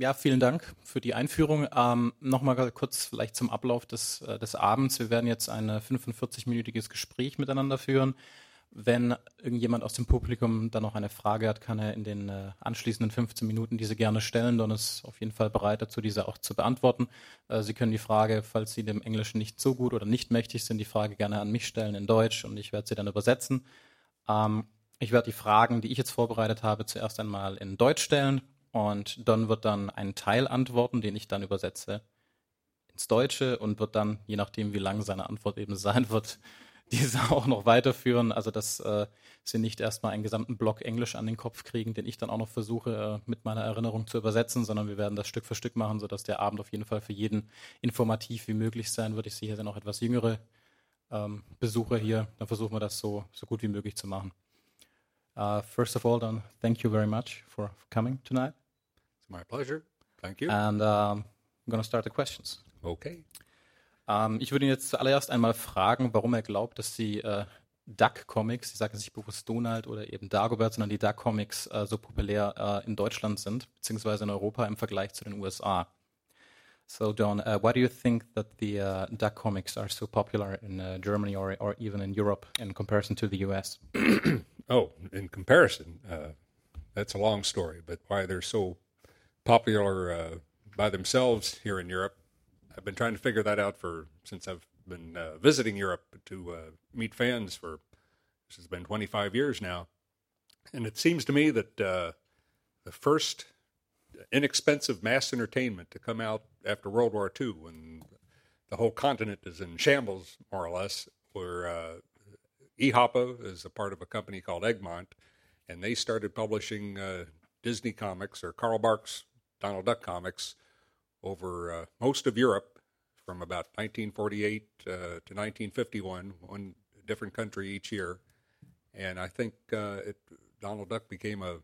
ja, vielen Dank für die Einführung. Ähm, Nochmal kurz vielleicht zum Ablauf des, äh, des Abends. Wir werden jetzt ein 45-minütiges Gespräch miteinander führen. Wenn irgendjemand aus dem Publikum dann noch eine Frage hat, kann er in den äh, anschließenden 15 Minuten diese gerne stellen. Don ist auf jeden Fall bereit dazu, diese auch zu beantworten. Äh, Sie können die Frage, falls Sie dem Englischen nicht so gut oder nicht mächtig sind, die Frage gerne an mich stellen in Deutsch und ich werde sie dann übersetzen. Ähm, ich werde die Fragen, die ich jetzt vorbereitet habe, zuerst einmal in Deutsch stellen und Don wird dann einen Teil antworten, den ich dann übersetze ins Deutsche und wird dann, je nachdem wie lang seine Antwort eben sein wird, diese auch noch weiterführen. Also dass äh, sie nicht erstmal einen gesamten Block Englisch an den Kopf kriegen, den ich dann auch noch versuche äh, mit meiner Erinnerung zu übersetzen, sondern wir werden das Stück für Stück machen, sodass der Abend auf jeden Fall für jeden informativ wie möglich sein wird. Ich sehe hier noch etwas jüngere ähm, Besucher hier. Dann versuchen wir das so, so gut wie möglich zu machen. Uh, first of all, Don, thank you very much for coming tonight. My pleasure. Thank you. And um, I'm going to start the questions. Okay. Ähm, ich würde ihn jetzt zuallererst einmal fragen, warum er glaubt, dass die äh, Duck-Comics, ich sage nicht bewusst Donald oder eben Dagobert, sondern die Duck-Comics äh, so populär äh, in Deutschland sind, beziehungsweise in Europa im Vergleich zu den USA. So, Don, uh, why do you think that the uh, Duck comics are so popular in uh, Germany or, or even in Europe in comparison to the US? oh, in comparison, uh, that's a long story, but why they're so popular uh, by themselves here in Europe. I've been trying to figure that out for since I've been uh, visiting Europe to uh, meet fans for this has been 25 years now, and it seems to me that uh, the first inexpensive mass entertainment to come out after World War II, when the whole continent is in shambles, more or less, where uh, EHOPA is a part of a company called Egmont, and they started publishing uh, Disney comics or Karl Barks Donald Duck comics over uh, most of Europe from about 1948 uh, to 1951, one different country each year. And I think uh, it, Donald Duck became a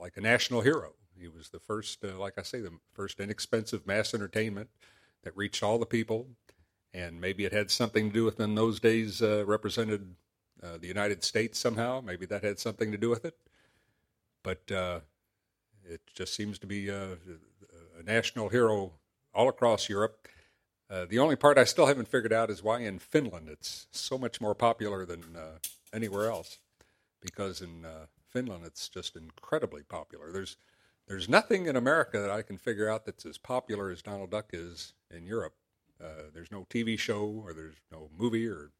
like a national hero. He was the first, uh, like I say, the first inexpensive mass entertainment that reached all the people. And maybe it had something to do with in those days uh, represented the United States somehow. Maybe that had something to do with it. But it just seems to be a national hero all across Europe. Uh, the only part I still haven't figured out is why in Finland it's so much more popular than uh, anywhere else. Because in uh, Finland it's just incredibly popular. There's there's nothing in America that I can figure out that's as popular as Donald Duck is in Europe. Uh, there's no TV show or there's no movie or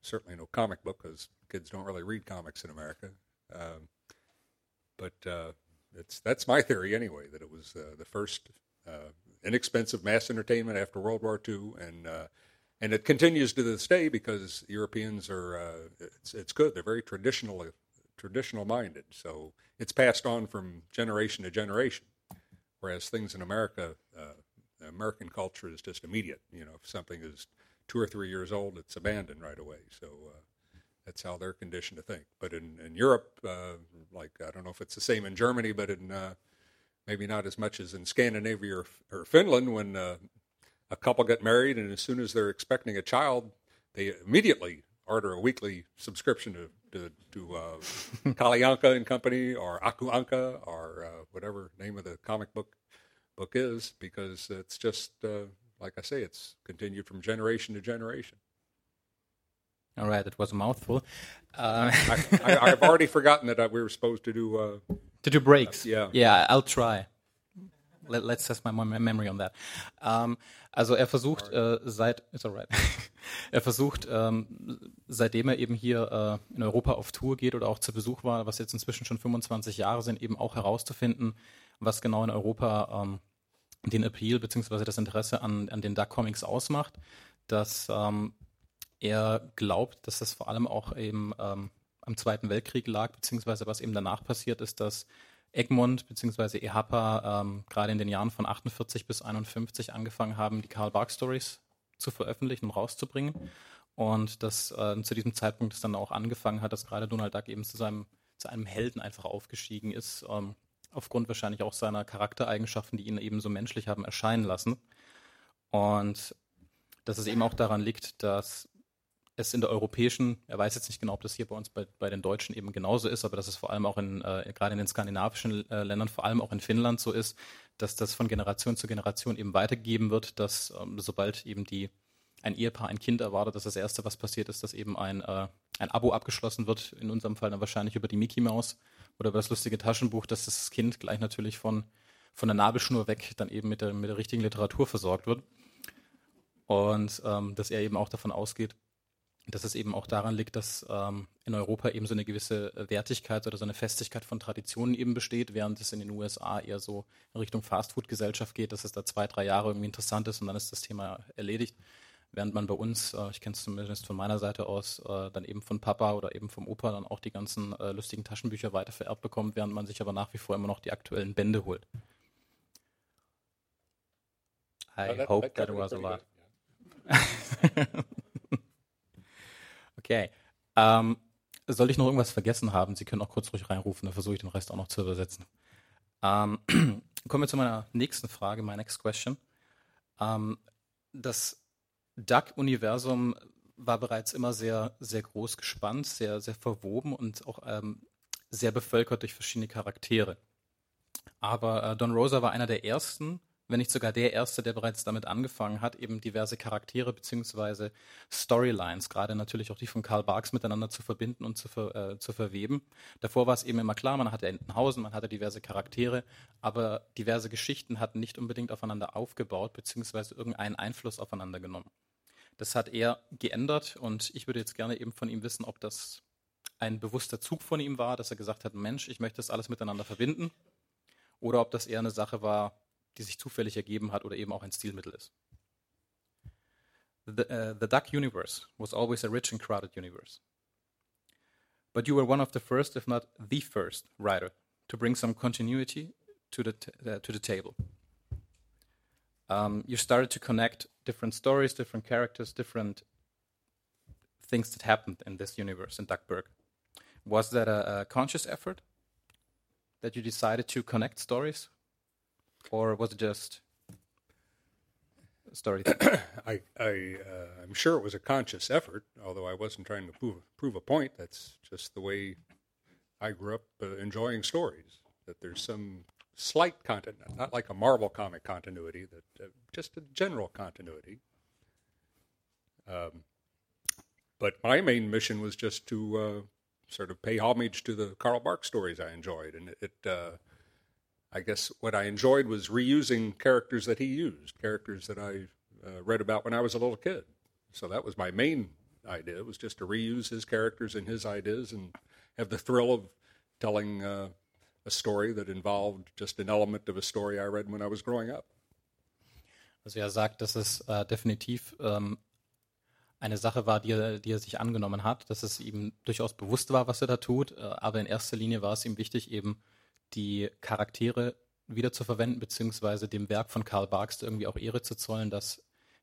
certainly no comic book because kids don't really read comics in America. Um, but uh, it's that's my theory anyway that it was uh, the first uh, inexpensive mass entertainment after World War II, and uh, and it continues to this day because Europeans are uh, it's it's good. They're very traditional traditional minded, so it's passed on from generation to generation. Whereas things in America, uh, American culture is just immediate. You know, if something is two or three years old, it's abandoned right away. So that's how they're conditioned to think. But in, in Europe, uh, like I don't know if it's the same in Germany, but in uh, maybe not as much as in Scandinavia or, or Finland, when uh, a couple get married and as soon as they're expecting a child, they immediately order a weekly subscription to to, to uh, Kalianka and Company or Aku Anka or uh, whatever name of the comic book book is, because it's just uh, like I say, it's continued from generation to generation. All right, that was a mouthful. Uh, I, have already forgotten that we were supposed to do uh, to do breaks. Uh, yeah, yeah, I'll try. Let, let's test my memory on that. Um, also er versucht äh, seit ist alright. er versucht ähm, seitdem er eben hier äh, in Europa auf Tour geht oder auch zu Besuch war, was jetzt inzwischen schon 25 Jahre sind, eben auch herauszufinden, was genau in Europa ähm, den Appeal bzw. das Interesse an, an den Duck Comics ausmacht. Dass ähm, er glaubt, dass das vor allem auch eben ähm, am Zweiten Weltkrieg lag, beziehungsweise was eben danach passiert ist, dass Egmont bzw. EHAPA ähm, gerade in den Jahren von 48 bis 51 angefangen haben, die Karl Barks Stories zu veröffentlichen und rauszubringen. Und dass äh, zu diesem Zeitpunkt es dann auch angefangen hat, dass gerade Donald Duck eben zu seinem zu einem Helden einfach aufgestiegen ist, ähm, aufgrund wahrscheinlich auch seiner Charaktereigenschaften, die ihn eben so menschlich haben erscheinen lassen. Und dass es eben auch daran liegt, dass es in der europäischen, er weiß jetzt nicht genau, ob das hier bei uns bei, bei den Deutschen eben genauso ist, aber dass es vor allem auch in, äh, gerade in den skandinavischen äh, Ländern, vor allem auch in Finnland so ist, dass das von Generation zu Generation eben weitergegeben wird, dass ähm, sobald eben die ein Ehepaar ein Kind erwartet, dass das Erste, was passiert ist, dass eben ein, äh, ein Abo abgeschlossen wird, in unserem Fall dann wahrscheinlich über die Mickey Mouse oder über das lustige Taschenbuch, dass das Kind gleich natürlich von, von der Nabelschnur weg dann eben mit der, mit der richtigen Literatur versorgt wird. Und ähm, dass er eben auch davon ausgeht, dass es eben auch daran liegt, dass ähm, in Europa eben so eine gewisse Wertigkeit oder so eine Festigkeit von Traditionen eben besteht, während es in den USA eher so in Richtung Fastfood-Gesellschaft geht, dass es da zwei, drei Jahre irgendwie interessant ist und dann ist das Thema erledigt. Während man bei uns, äh, ich kenne es zumindest von meiner Seite aus, äh, dann eben von Papa oder eben vom Opa dann auch die ganzen äh, lustigen Taschenbücher weitervererbt bekommt, während man sich aber nach wie vor immer noch die aktuellen Bände holt. I hope that was a lot. okay. Ähm, soll ich noch irgendwas vergessen haben? Sie können auch kurz ruhig reinrufen, dann versuche ich den Rest auch noch zu übersetzen. Ähm, kommen wir zu meiner nächsten Frage, my next question. Ähm, das Duck-Universum war bereits immer sehr, sehr groß gespannt, sehr, sehr verwoben und auch ähm, sehr bevölkert durch verschiedene Charaktere. Aber äh, Don Rosa war einer der ersten, wenn nicht sogar der erste, der bereits damit angefangen hat, eben diverse Charaktere bzw. Storylines, gerade natürlich auch die von Karl Barks miteinander zu verbinden und zu, ver, äh, zu verweben. Davor war es eben immer klar, man hatte Entenhausen, man hatte diverse Charaktere, aber diverse Geschichten hatten nicht unbedingt aufeinander aufgebaut bzw. irgendeinen Einfluss aufeinander genommen. Das hat er geändert und ich würde jetzt gerne eben von ihm wissen, ob das ein bewusster Zug von ihm war, dass er gesagt hat, Mensch, ich möchte das alles miteinander verbinden, oder ob das eher eine Sache war, die sich zufällig ergeben hat oder eben auch ein Stilmittel ist. The, uh, the Duck universe was always a rich and crowded universe. But you were one of the first, if not the first, writer to bring some continuity to the, uh, to the table. Um, you started to connect different stories, different characters, different things that happened in this universe in Duckburg. Was that a, a conscious effort that you decided to connect stories or was it just a story? I, I, uh, I'm sure it was a conscious effort, although I wasn't trying to prove, prove a point. That's just the way I grew up uh, enjoying stories. That there's some slight continuity, not like a Marvel comic continuity, that uh, just a general continuity. Um, but my main mission was just to uh, sort of pay homage to the Karl Barks stories I enjoyed, and it, it uh, I guess what I enjoyed was reusing characters that he used, characters that I uh, read about when I was a little kid. So that was my main idea was just to reuse his characters and his ideas and have the thrill of telling uh, a story that involved just an element of a story I read when I was growing up. Also er sagt, dass es äh, definitiv ähm, eine Sache war, die er, die er sich angenommen hat, dass es ihm durchaus bewusst war, was er da tut, äh, aber in erster Linie war es ihm wichtig, eben die Charaktere wieder zu verwenden, beziehungsweise dem Werk von Karl Barks irgendwie auch Ehre zu zollen, dass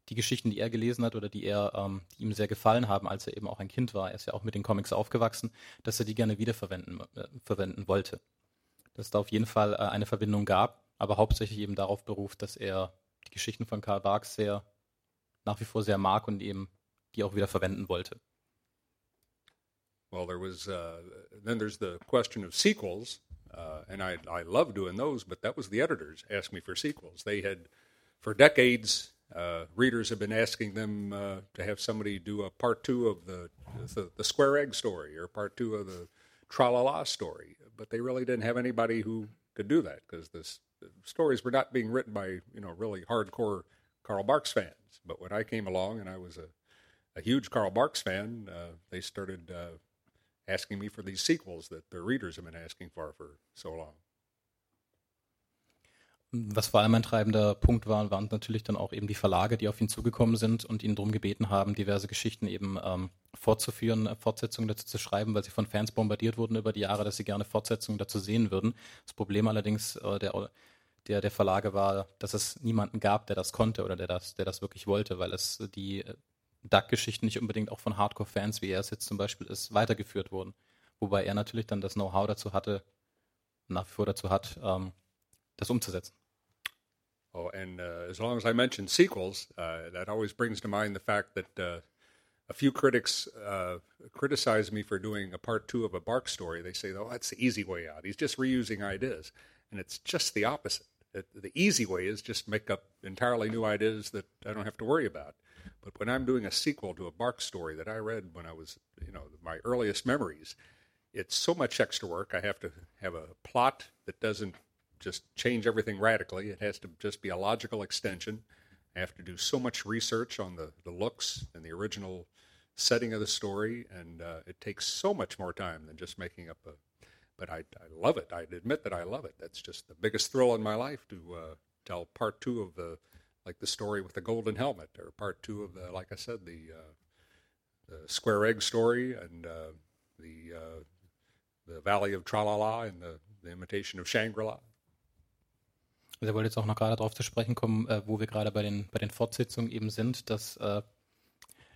die Geschichten, die er gelesen hat oder die er, ähm, die ihm sehr gefallen haben, als er eben auch ein Kind war, er ist ja auch mit den Comics aufgewachsen, dass er die gerne wiederverwenden äh, verwenden wollte. Dass es da auf jeden Fall äh, eine Verbindung gab, aber hauptsächlich eben darauf beruft, dass er die Geschichten von Karl Barks sehr nach wie vor sehr mag und eben die auch wieder verwenden wollte. Well, there was uh, then there's the question of sequels. Uh, and I, I love doing those, but that was the editors asked me for sequels. They had, for decades, uh, readers have been asking them uh, to have somebody do a part two of the, the, the square egg story or part two of the tra la la story, but they really didn't have anybody who could do that because the stories were not being written by you know really hardcore Karl Barks fans. But when I came along and I was a, a huge Karl Barks fan, uh, they started uh, asking me for these sequels that the readers have been asking for for so long. Was vor allem ein treibender Punkt war, waren natürlich dann auch eben die Verlage, die auf ihn zugekommen sind und ihn darum gebeten haben, diverse Geschichten eben ähm, fortzuführen, äh, Fortsetzungen dazu zu schreiben, weil sie von Fans bombardiert wurden über die Jahre, dass sie gerne Fortsetzungen dazu sehen würden. Das Problem allerdings äh, der, der, der Verlage war, dass es niemanden gab, der das konnte oder der das, der das wirklich wollte, weil es die äh, Duck-Geschichten nicht unbedingt auch von Hardcore-Fans, wie er es jetzt zum Beispiel ist, weitergeführt wurden. Wobei er natürlich dann das Know-how dazu hatte, nach wie vor dazu hat, ähm, das umzusetzen. Oh, and uh, as long as I mention sequels, uh, that always brings to mind the fact that uh, a few critics uh, criticize me for doing a part two of a Bark story. They say, oh, that's the easy way out. He's just reusing ideas. And it's just the opposite. it, the easy way is just make up entirely new ideas that I don't have to worry about. But when I'm doing a sequel to a Bark story that I read when I was, you know, my earliest memories, it's so much extra work. I have to have a plot that doesn't just change everything radically. It has to just be a logical extension. I have to do so much research on the, the looks and the original setting of the story, and uh, it takes so much more time than just making up a. But I, I love it. I admit that I love it. That's just the biggest thrill in my life to uh, tell part two of the, like the story with the golden helmet, or part two of the, like I said, the, uh, the square egg story, and uh, the uh, the Valley of Tralala and the, the Imitation of Shangri-La. Also er wollte jetzt auch noch gerade darauf zu sprechen kommen, äh, wo wir gerade bei den, bei den Fortsetzungen eben sind, dass äh,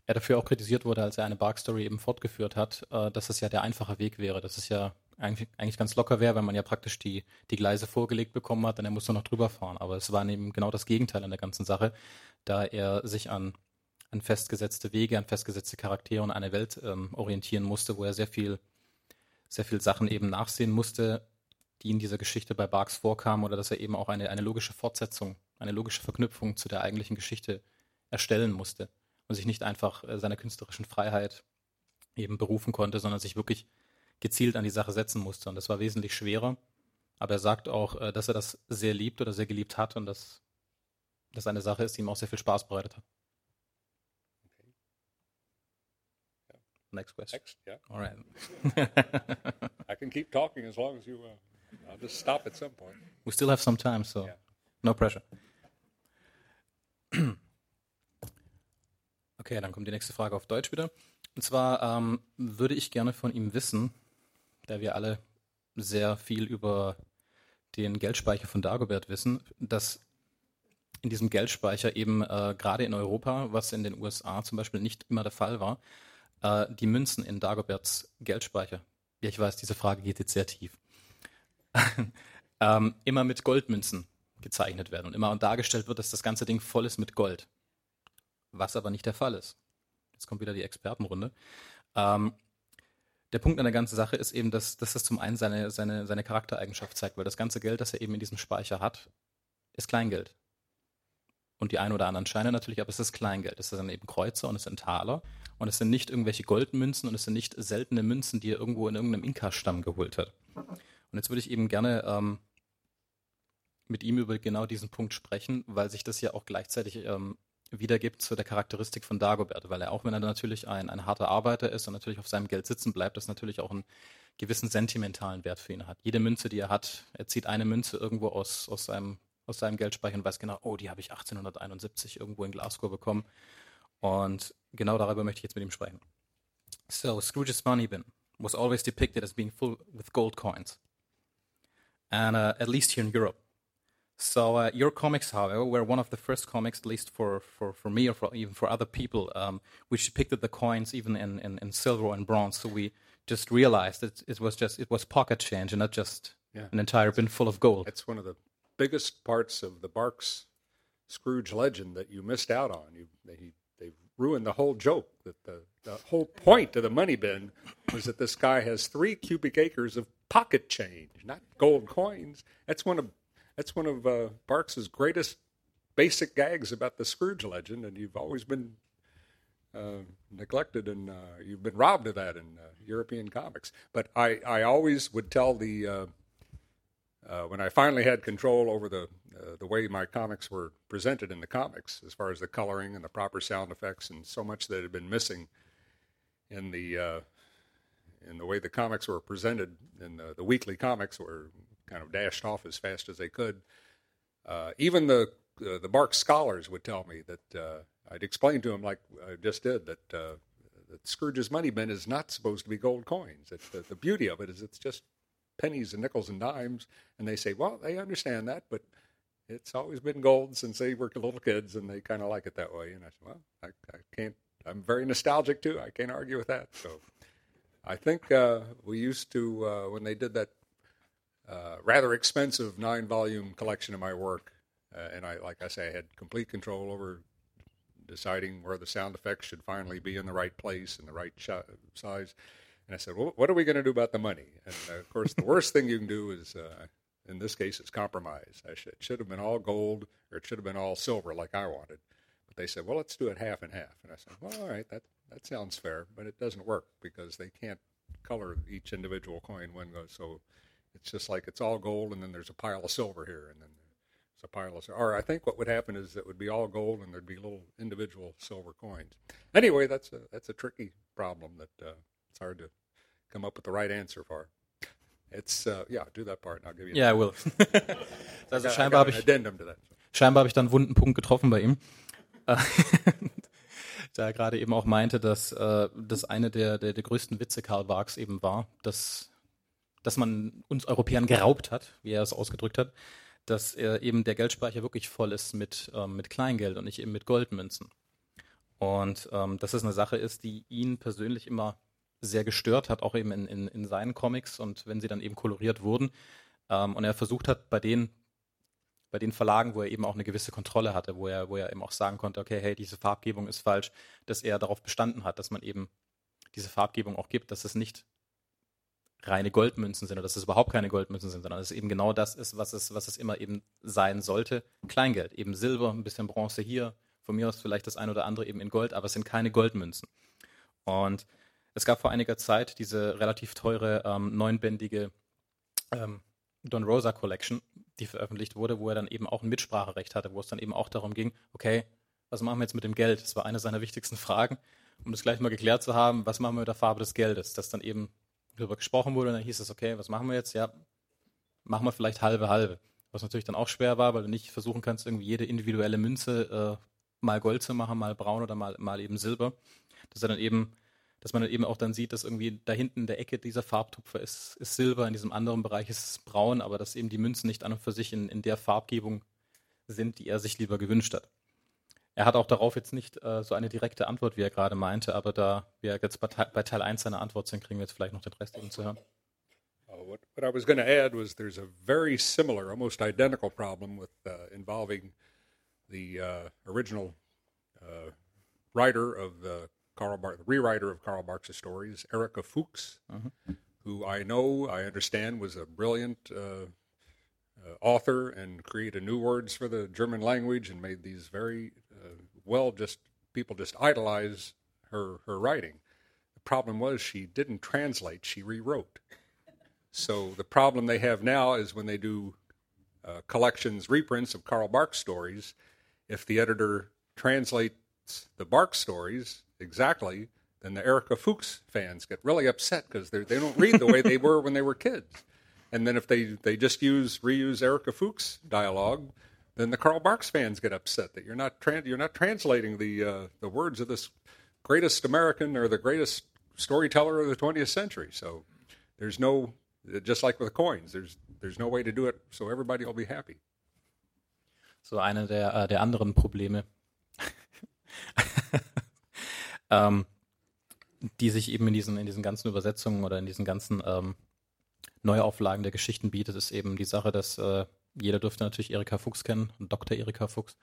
er dafür auch kritisiert wurde, als er eine Bark-Story eben fortgeführt hat, äh, dass es ja der einfache Weg wäre, dass es ja eigentlich, eigentlich ganz locker wäre, wenn man ja praktisch die, die Gleise vorgelegt bekommen hat, dann er muss nur noch drüber fahren. Aber es war eben genau das Gegenteil an der ganzen Sache, da er sich an, an festgesetzte Wege, an festgesetzte Charaktere und eine Welt ähm, orientieren musste, wo er sehr viel, sehr viel Sachen eben nachsehen musste, die in dieser Geschichte bei Barks vorkamen oder dass er eben auch eine, eine logische Fortsetzung, eine logische Verknüpfung zu der eigentlichen Geschichte erstellen musste und sich nicht einfach äh, seiner künstlerischen Freiheit eben berufen konnte, sondern sich wirklich gezielt an die Sache setzen musste. Und das war wesentlich schwerer. Aber er sagt auch, äh, dass er das sehr liebt oder sehr geliebt hat und dass das eine Sache ist, die ihm auch sehr viel Spaß bereitet hat. Okay. Yeah. Next question. Next, yeah. All right. I can keep talking as long as you. Uh, I'll just stop at some point. We still have some time, so Yeah. no pressure. Okay, dann kommt die nächste Frage auf Deutsch wieder. Und zwar ähm, würde ich gerne von ihm wissen, da wir alle sehr viel über den Geldspeicher von Dagobert wissen, dass in diesem Geldspeicher eben äh, gerade in Europa, was in den USA zum Beispiel nicht immer der Fall war, äh, die Münzen in Dagoberts Geldspeicher, ja ich weiß, diese Frage geht jetzt sehr tief, ähm, immer mit Goldmünzen gezeichnet werden und immer dargestellt wird, dass das ganze Ding voll ist mit Gold. Was aber nicht der Fall ist. Jetzt kommt wieder die Expertenrunde. Ähm, der Punkt an der ganzen Sache ist eben, dass, dass das zum einen seine, seine, seine Charaktereigenschaft zeigt, weil das ganze Geld, das er eben in diesem Speicher hat, ist Kleingeld. Und die ein oder anderen Scheine natürlich, aber es ist Kleingeld. Es sind eben Kreuzer und es sind Taler. Und es sind nicht irgendwelche Goldmünzen und es sind nicht seltene Münzen, die er irgendwo in irgendeinem Inka-Stamm geholt hat. Und jetzt würde ich eben gerne ähm, mit ihm über genau diesen Punkt sprechen, weil sich das ja auch gleichzeitig ähm, wiedergibt zu der Charakteristik von Dagobert, weil er auch wenn er natürlich ein, ein harter Arbeiter ist und natürlich auf seinem Geld sitzen bleibt, das natürlich auch einen gewissen sentimentalen Wert für ihn hat. Jede Münze, die er hat, er zieht eine Münze irgendwo aus, aus, seinem, aus seinem Geldspeicher und weiß genau, oh, die habe ich 1871 irgendwo in Glasgow bekommen. Und genau darüber möchte ich jetzt mit ihm sprechen. So, Scrooge's money bin was always depicted as being full with gold coins. And uh, at least here in Europe. So uh, your comics, however, were one of the first comics, at least for, for, for me or for, even for other people, um, which depicted the coins even in, in, in silver and bronze. So we just realized that it was just it was pocket change and not just Yeah. an entire bin full of gold. That's one of the biggest parts of the Barks Scrooge legend that you missed out on. You they they ruined the whole joke. That the the whole point of the money bin was that this guy has three cubic acres of pocket change, not gold coins. That's one of that's one of uh, Barks's greatest basic gags about the Scrooge legend, and you've always been uh, neglected and uh, you've been robbed of that in uh, European comics. But I, I always would tell the uh, uh, when I finally had control over the uh, the way my comics were presented in the comics, as far as the coloring and the proper sound effects, and so much that had been missing in the in the way the comics were presented in the, the weekly comics were kind of dashed off as fast as they could. Uh, even the uh, the Bark scholars would tell me that uh, I'd explain to them, like I just did, that uh, that Scrooge's money bin is not supposed to be gold coins. It's the, the beauty of it is it's just pennies and nickels and dimes, and they say, well, they understand that, but it's always been gold since they were little kids, and they kind of like it that way. And I said, well, I, I can't. I'm very nostalgic too. I can't argue with that. So I think uh, we used to uh, when they did that uh, rather expensive nine-volume collection of my work, uh, and I, like I say, I had complete control over deciding where the sound effects should finally be in the right place and the right sh- size. And I said, well, what are we going to do about the money? And uh, of course, the worst thing you can do is uh, in this case, it's compromise. I it should have been all gold or it should have been all silver like I wanted. But they said, well, let's do it half and half. And I said, well, all right, that, that sounds fair, but it doesn't work because they can't color each individual coin when goes. So it's just like it's all gold and then there's a pile of silver here and then there's a pile of silver. Or I think what would happen is it would be all gold and there'd be little individual silver coins. Anyway, that's a, that's a tricky problem that uh, it's hard to come up with the right answer for. It's, uh, yeah, do that part and I'll give you yeah, will. also I scheinbar habe ich, addendum to that. scheinbar habe ich dann einen wunden Punkt getroffen bei ihm. Da er gerade eben auch meinte, dass äh, das eine der, der, der größten Witze Karl Barks eben war, dass, dass man uns Europäern geraubt hat, wie er es ausgedrückt hat, dass eben der Geldspeicher wirklich voll ist mit, ähm, mit Kleingeld und nicht eben mit Goldmünzen. Und ähm, dass es eine Sache ist, die ihn persönlich immer sehr gestört hat, auch eben in, in, in seinen Comics und wenn sie dann eben koloriert wurden. Ähm, und er versucht hat, bei den, bei den Verlagen, wo er eben auch eine gewisse Kontrolle hatte, wo er, wo er eben auch sagen konnte, okay, hey, diese Farbgebung ist falsch, dass er darauf bestanden hat, dass man eben diese Farbgebung auch gibt, dass es nicht reine Goldmünzen sind oder dass es überhaupt keine Goldmünzen sind, sondern dass es eben genau das ist, was es, was es immer eben sein sollte. Kleingeld, eben Silber, ein bisschen Bronze hier, von mir aus vielleicht das ein oder andere eben in Gold, aber es sind keine Goldmünzen. Und es gab vor einiger Zeit diese relativ teure ähm, neunbändige ähm, Don Rosa Collection, die veröffentlicht wurde, wo er dann eben auch ein Mitspracherecht hatte, wo es dann eben auch darum ging, okay, was machen wir jetzt mit dem Geld? Das war eine seiner wichtigsten Fragen, um das gleich mal geklärt zu haben, was machen wir mit der Farbe des Geldes? Dass dann eben darüber gesprochen wurde und dann hieß es, okay, was machen wir jetzt? Ja, machen wir vielleicht halbe halbe. Was natürlich dann auch schwer war, weil du nicht versuchen kannst, irgendwie jede individuelle Münze äh, mal Gold zu machen, mal braun oder mal, mal eben Silber. Dass er dann eben, dass man dann eben auch dann sieht, dass irgendwie da hinten in der Ecke dieser Farbtupfer ist, ist Silber, in diesem anderen Bereich ist es braun, aber dass eben die Münzen nicht an und für sich in, in der Farbgebung sind, die er sich lieber gewünscht hat. Er hat auch darauf jetzt nicht äh, so eine direkte Antwort, wie er gerade meinte, aber da wir jetzt bei, Teil- bei Teil 1 seiner Antwort sind, kriegen wir jetzt vielleicht noch den Rest eben zu hören. Uh, what, what I was going to add was there's a very similar, almost identical problem with uh, involving the uh, original uh, writer of the Karl Barks, the rewriter of Karl Barks' stories, Erica Fuchs, who I know, I understand, was a brilliant uh, uh, author and created new words for the German language and made these very uh, well. Just people just idolize her her writing. The problem was she didn't translate; she rewrote. So the problem they have now is when they do uh, collections reprints of Carl Barks stories, if the editor translates the Barks stories exactly, then the Erica Fuchs fans get really upset because they they don't read the way they were when they were kids. And then if they, they just use reuse Erica Fuchs dialogue, then the Karl Barks fans get upset that you're not tran- you're not translating the uh, the words of this greatest American or the greatest storyteller of the 20th century. So there's no just like with coins, there's there's no way to do it so everybody will be happy. So eine der, äh, der anderen Probleme, ähm, die sich eben in diesen, in diesen ganzen Übersetzungen oder in diesen ganzen ähm, Neuauflagen der Geschichten bietet, ist eben die Sache, dass äh, jeder dürfte natürlich Erika Fuchs kennen, Dr. Erika Fuchs,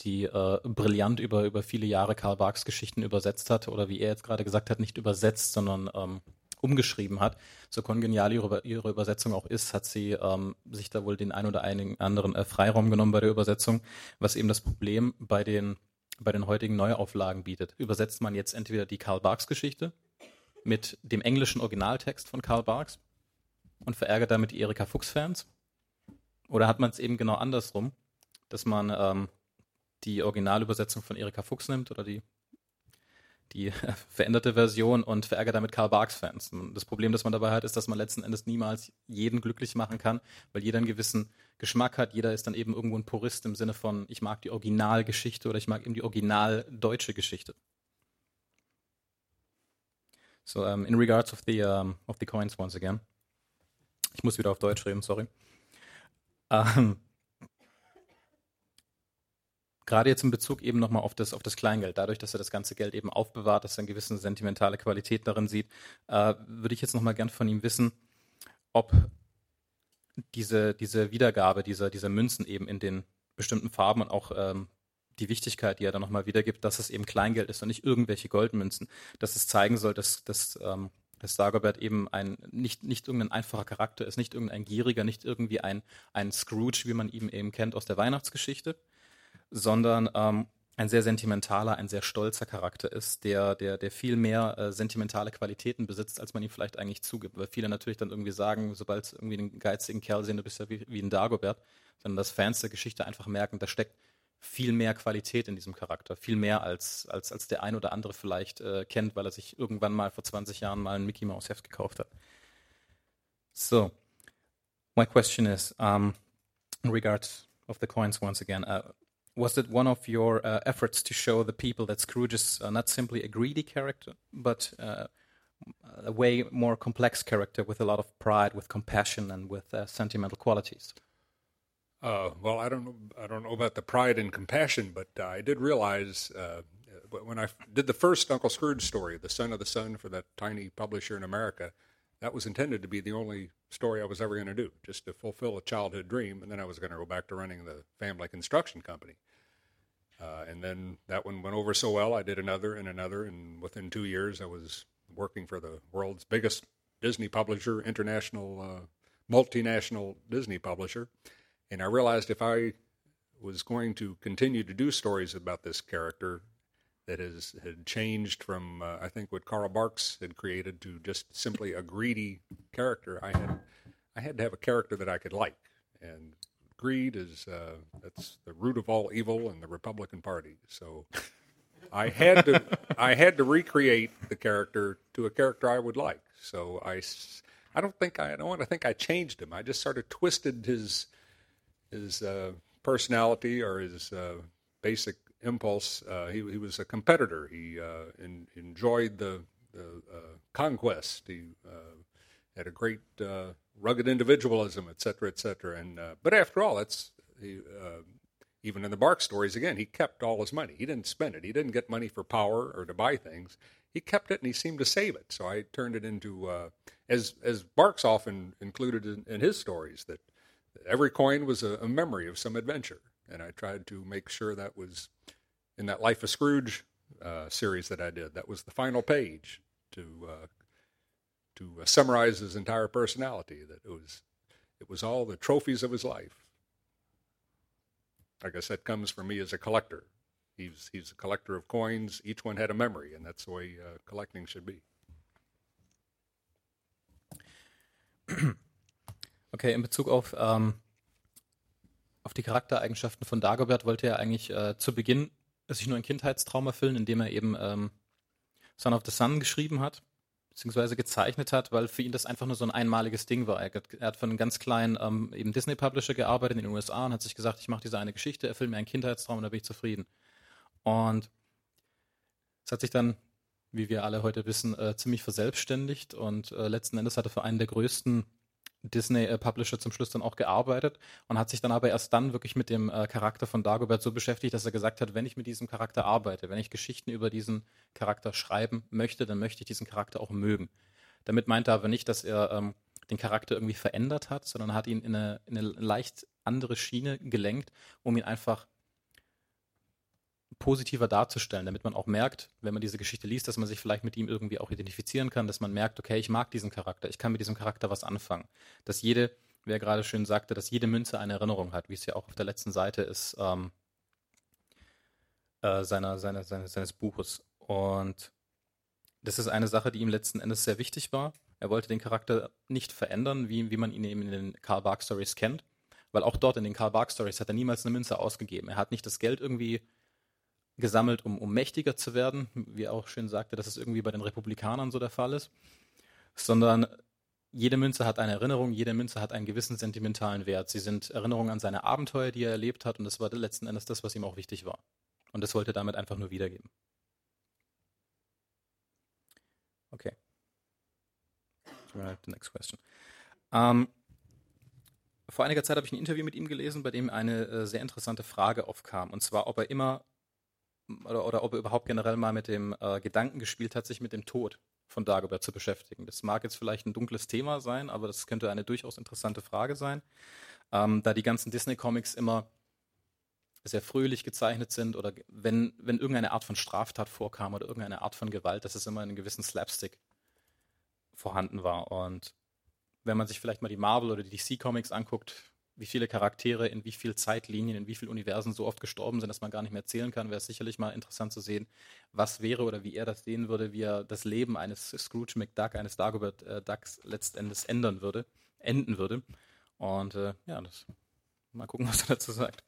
die äh, brillant über, über viele Jahre Karl Barks Geschichten übersetzt hat oder wie er jetzt gerade gesagt hat, nicht übersetzt, sondern ähm, umgeschrieben hat. So kongenial ihre, ihre Übersetzung auch ist, hat sie ähm, sich da wohl den ein oder einigen anderen äh, Freiraum genommen bei der Übersetzung, was eben das Problem bei den, bei den heutigen Neuauflagen bietet. Übersetzt man jetzt entweder die Karl Barks Geschichte mit dem englischen Originaltext von Karl Barks und verärgert damit die Erika Fuchs-Fans? Oder hat man es eben genau andersrum, dass man ähm, die Originalübersetzung von Erika Fuchs nimmt oder die, die veränderte Version und verärgert damit Karl Barks-Fans? Das Problem, das man dabei hat, ist, dass man letzten Endes niemals jeden glücklich machen kann, weil jeder einen gewissen Geschmack hat. Jeder ist dann eben irgendwo ein Purist im Sinne von, ich mag die Originalgeschichte oder ich mag eben die original deutsche Geschichte. So, um, in regards of the, um, of the coins once again. Ich muss wieder auf Deutsch reden, sorry. Ähm, gerade jetzt in Bezug eben nochmal auf das, auf das Kleingeld, dadurch, dass er das ganze Geld eben aufbewahrt, dass er eine gewisse sentimentale Qualität darin sieht, äh, würde ich jetzt nochmal gern von ihm wissen, ob diese, diese Wiedergabe dieser, dieser Münzen eben in den bestimmten Farben und auch ähm, die Wichtigkeit, die er dann nochmal wiedergibt, dass es eben Kleingeld ist und nicht irgendwelche Goldmünzen, dass es zeigen soll, dass, dass ähm, dass Dagobert eben ein nicht, nicht irgendein einfacher Charakter ist, nicht irgendein Gieriger, nicht irgendwie ein, ein Scrooge, wie man ihn eben kennt aus der Weihnachtsgeschichte, sondern ähm, ein sehr sentimentaler, ein sehr stolzer Charakter ist, der, der, der viel mehr äh, sentimentale Qualitäten besitzt, als man ihm vielleicht eigentlich zugibt. Weil viele natürlich dann irgendwie sagen, sobald sie irgendwie einen geizigen Kerl sehen, du bist ja wie, wie ein Dagobert, sondern dass Fans der Geschichte einfach merken, da steckt viel mehr Qualität in diesem Charakter, viel mehr als, als, als der ein oder andere vielleicht äh, kennt, weil er sich irgendwann mal vor 20 Jahren mal ein Mickey Mouse Heft gekauft hat. So, my question is, um, in regards of the coins once again, uh, was it one of your uh, efforts to show the people that Scrooge is uh, not simply a greedy character, but uh, a way more complex character with a lot of pride, with compassion, and with uh, sentimental qualities? Uh, well, I don't know. I don't know about the pride and compassion, but uh, I did realize uh, when I did the first Uncle Scrooge story, "The Son of the Sun," for that tiny publisher in America, that was intended to be the only story I was ever going to do, just to fulfill a childhood dream, and then I was going to go back to running the family construction company. Uh, and then that one went over so well, I did another and another, and within two years, I was working for the world's biggest Disney publisher, international, uh, multinational Disney publisher and I realized if I was going to continue to do stories about this character that has had changed from uh, I think what Karl Barks had created to just simply a greedy character, I had I had to have a character that I could like, and greed is uh, that's the root of all evil in the Republican Party. So I had to I had to recreate the character to a character I would like. So I I don't think I, I don't want to think I changed him. I just sort of twisted his his uh, personality or his uh, basic impulse. Uh, he, he was a competitor. He uh, in, enjoyed the, the uh, conquest. He had a great rugged individualism, et cetera, et cetera. And but after all, that's he, even in the Bark stories. Again, he kept all his money. He didn't spend it. He didn't get money for power or to buy things. He kept it, and he seemed to save it. So I turned it into as as Barks often included in, in his stories that every coin was a, a, memory of some adventure, and I tried to make sure that was in that Life of Scrooge uh, series that I did. That was the final page to uh, to uh, summarize his entire personality. That it was it was all the trophies of his life. I guess that comes from me as a collector. He's he's a collector of coins. Each one had a memory, and that's the way uh, collecting should be. Okay, in Bezug auf, ähm, auf die Charaktereigenschaften von Dagobert wollte er eigentlich äh, zu Beginn sich nur ein Kindheitstraum erfüllen, indem er eben ähm, Son of the Sun geschrieben hat, beziehungsweise gezeichnet hat, weil für ihn das einfach nur so ein einmaliges Ding war. Er, er hat für einen ganz kleinen ähm, eben Disney-Publisher gearbeitet in den USA und hat sich gesagt, ich mache diese eine Geschichte, erfülle mir einen Kindheitstraum und da bin ich zufrieden. Und es hat sich dann, wie wir alle heute wissen, äh, ziemlich verselbstständigt und äh, letzten Endes hat er für einen der größten Disney-Publisher äh, zum Schluss dann auch gearbeitet und hat sich dann aber erst dann wirklich mit dem äh, Charakter von Dagobert so beschäftigt, dass er gesagt hat, wenn ich mit diesem Charakter arbeite, wenn ich Geschichten über diesen Charakter schreiben möchte, dann möchte ich diesen Charakter auch mögen. Damit meint er aber nicht, dass er ähm, den Charakter irgendwie verändert hat, sondern hat ihn in eine, in eine leicht andere Schiene gelenkt, um ihn einfach positiver darzustellen, damit man auch merkt, wenn man diese Geschichte liest, dass man sich vielleicht mit ihm irgendwie auch identifizieren kann, dass man merkt, okay, ich mag diesen Charakter, ich kann mit diesem Charakter was anfangen. Dass jede, wer gerade schön sagte, dass jede Münze eine Erinnerung hat, wie es ja auch auf der letzten Seite ist ähm, äh, seiner, seiner, seines, seines Buches. Und das ist eine Sache, die ihm letzten Endes sehr wichtig war. Er wollte den Charakter nicht verändern, wie, wie man ihn eben in den Karl Bark Stories kennt, weil auch dort in den Karl Bark Stories hat er niemals eine Münze ausgegeben. Er hat nicht das Geld irgendwie gesammelt, um, um mächtiger zu werden, wie er auch schön sagte, dass es irgendwie bei den Republikanern so der Fall ist, sondern jede Münze hat eine Erinnerung, jede Münze hat einen gewissen sentimentalen Wert. Sie sind Erinnerungen an seine Abenteuer, die er erlebt hat, und das war letzten Endes das, was ihm auch wichtig war. Und das wollte er damit einfach nur wiedergeben. Okay. The next question. Ähm, vor einiger Zeit habe ich ein Interview mit ihm gelesen, bei dem eine äh, sehr interessante Frage aufkam. Und zwar, ob er immer oder, oder ob er überhaupt generell mal mit dem äh, Gedanken gespielt hat, sich mit dem Tod von Dagobert zu beschäftigen. Das mag jetzt vielleicht ein dunkles Thema sein, aber das könnte eine durchaus interessante Frage sein, ähm, da die ganzen Disney-Comics immer sehr fröhlich gezeichnet sind oder wenn, wenn irgendeine Art von Straftat vorkam oder irgendeine Art von Gewalt, dass es immer einen gewissen Slapstick vorhanden war. Und wenn man sich vielleicht mal die Marvel oder die DC Comics anguckt, wie viele Charaktere in wie viel Zeitlinien, in wie vielen Universen so oft gestorben sind, dass man gar nicht mehr zählen kann, wäre es sicherlich mal interessant zu sehen, was wäre oder wie er das sehen würde, wie er das Leben eines Scrooge McDuck, eines Dagobert äh, Ducks letztendlich ändern würde, enden würde. Und äh, ja, das, mal gucken, was er dazu sagt.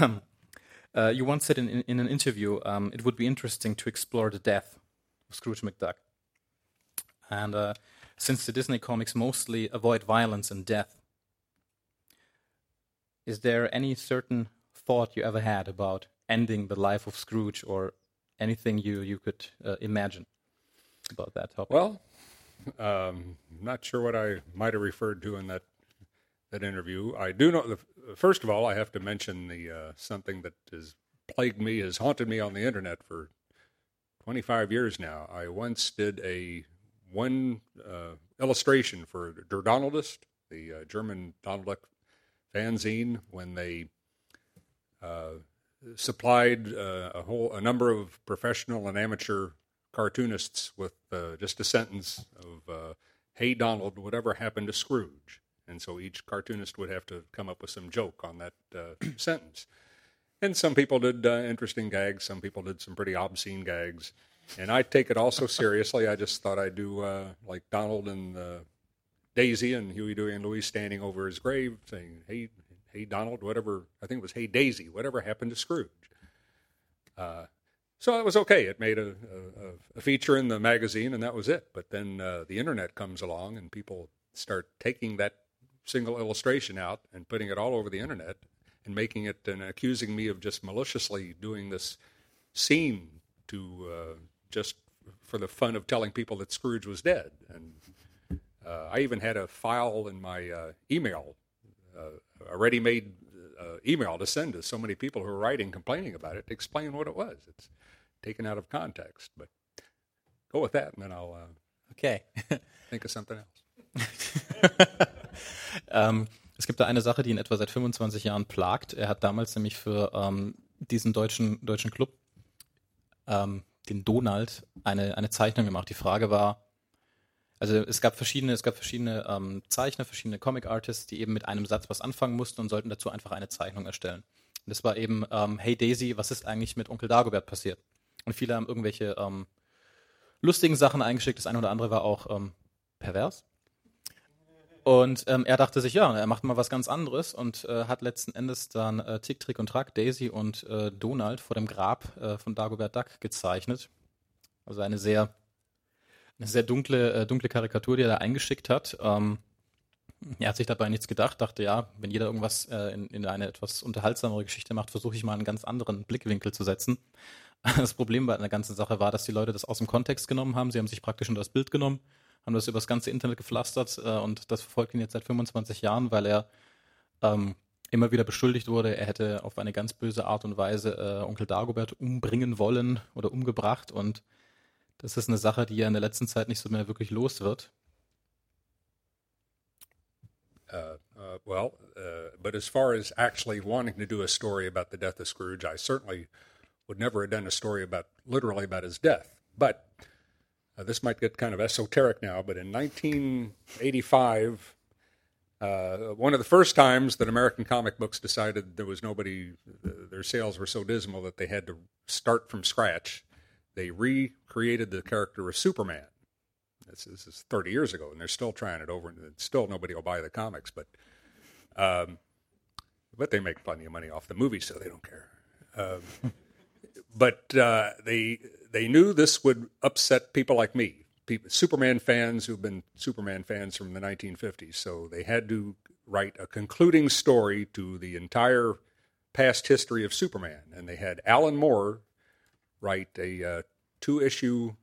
Um, uh, you once said in, in, in an interview, um, it would be interesting to explore the death of Scrooge McDuck. And uh, since the Disney comics mostly avoid violence and death, is there any certain thought you ever had about ending the life of Scrooge or anything you, you could uh, imagine about that topic? Well, um, not sure what I might have referred to in that that interview. I do know. The, first of all, I have to mention the uh, something that has plagued me, has haunted me on the internet for 25 years now. I once did a one uh, illustration for Der Donaldist, the uh, German Donald Duck fanzine when they uh, supplied uh, a whole a number of professional and amateur cartoonists with uh, just a sentence of uh, "Hey Donald, whatever happened to Scrooge?" And so each cartoonist would have to come up with some joke on that uh, sentence. And some people did uh, interesting gags. Some people did some pretty obscene gags. And I take it all so seriously. I just thought I'd do like Donald and Daisy and Huey, Dewey, and Louie standing over his grave saying, Hey, hey, Donald, whatever, I think it was Hey, Daisy, whatever happened to Scrooge? Uh, so it was okay. It made a, a, a, feature in the magazine, and that was it. But then uh, the internet comes along, and people start taking that single illustration out and putting it all over the internet and making it and accusing me of just maliciously doing this scene to uh, just for the fun of telling people that Scrooge was dead. And uh, I even had a file in my uh, email, uh, a ready-made uh, email to send to so many people who are writing complaining about it to explain what it was. It's taken out of context, but go with that, and then I'll uh, okay think of something else. ähm, es gibt da eine Sache, die ihn etwa seit 25 Jahren plagt. Er hat damals nämlich für ähm, diesen deutschen, deutschen Club, ähm, den Donald, eine, eine Zeichnung gemacht. Die Frage war, also es gab verschiedene, es gab verschiedene ähm, Zeichner, verschiedene Comic-Artists, die eben mit einem Satz was anfangen mussten und sollten dazu einfach eine Zeichnung erstellen. Und das war eben, ähm, hey Daisy, was ist eigentlich mit Onkel Dagobert passiert? Und viele haben irgendwelche ähm, lustigen Sachen eingeschickt. Das eine oder andere war auch ähm, pervers. Und ähm, er dachte sich, ja, er macht mal was ganz anderes und äh, hat letzten Endes dann äh, Tick, Trick und Track, Daisy und äh, Donald vor dem Grab äh, von Dagobert Duck gezeichnet. Also eine sehr eine sehr dunkle, äh, dunkle Karikatur, die er da eingeschickt hat. Ähm, er hat sich dabei nichts gedacht, dachte, ja, wenn jeder irgendwas äh, in, in, eine etwas unterhaltsamere Geschichte macht, versuche ich mal einen ganz anderen Blickwinkel zu setzen. Das Problem bei der ganzen Sache war, dass die Leute das aus dem Kontext genommen haben. Sie haben sich praktisch nur das Bild genommen, haben das über das ganze Internet gepflastert äh, und das verfolgt ihn jetzt seit 25 Jahren, weil er ähm, immer wieder beschuldigt wurde, er hätte auf eine ganz böse Art und Weise äh, Onkel Dagobert umbringen wollen oder umgebracht und Das ist eine Sache, die ja in der letzten Zeit nicht so mehr wirklich los wird. Uh, uh, well, uh, but as far as actually wanting to do a story about the death of Scrooge, I certainly would never have done a story about literally about his death. But uh, this might get kind of esoteric now, but in 1985, uh, one of the first times that American comic books decided there was nobody, their sales were so dismal that they had to start from scratch they recreated the character of Superman. This, this, is 30 years ago, and they're still trying it over, and still nobody will buy the comics. But, um, but they make plenty of money off the movie, so they don't care. Um, but uh, they they knew this would upset people like me, people, Superman fans who've been Superman fans from the 1950s. So they had to write a concluding story to the entire past history of Superman, and they had Alan Moore write a uh, two issue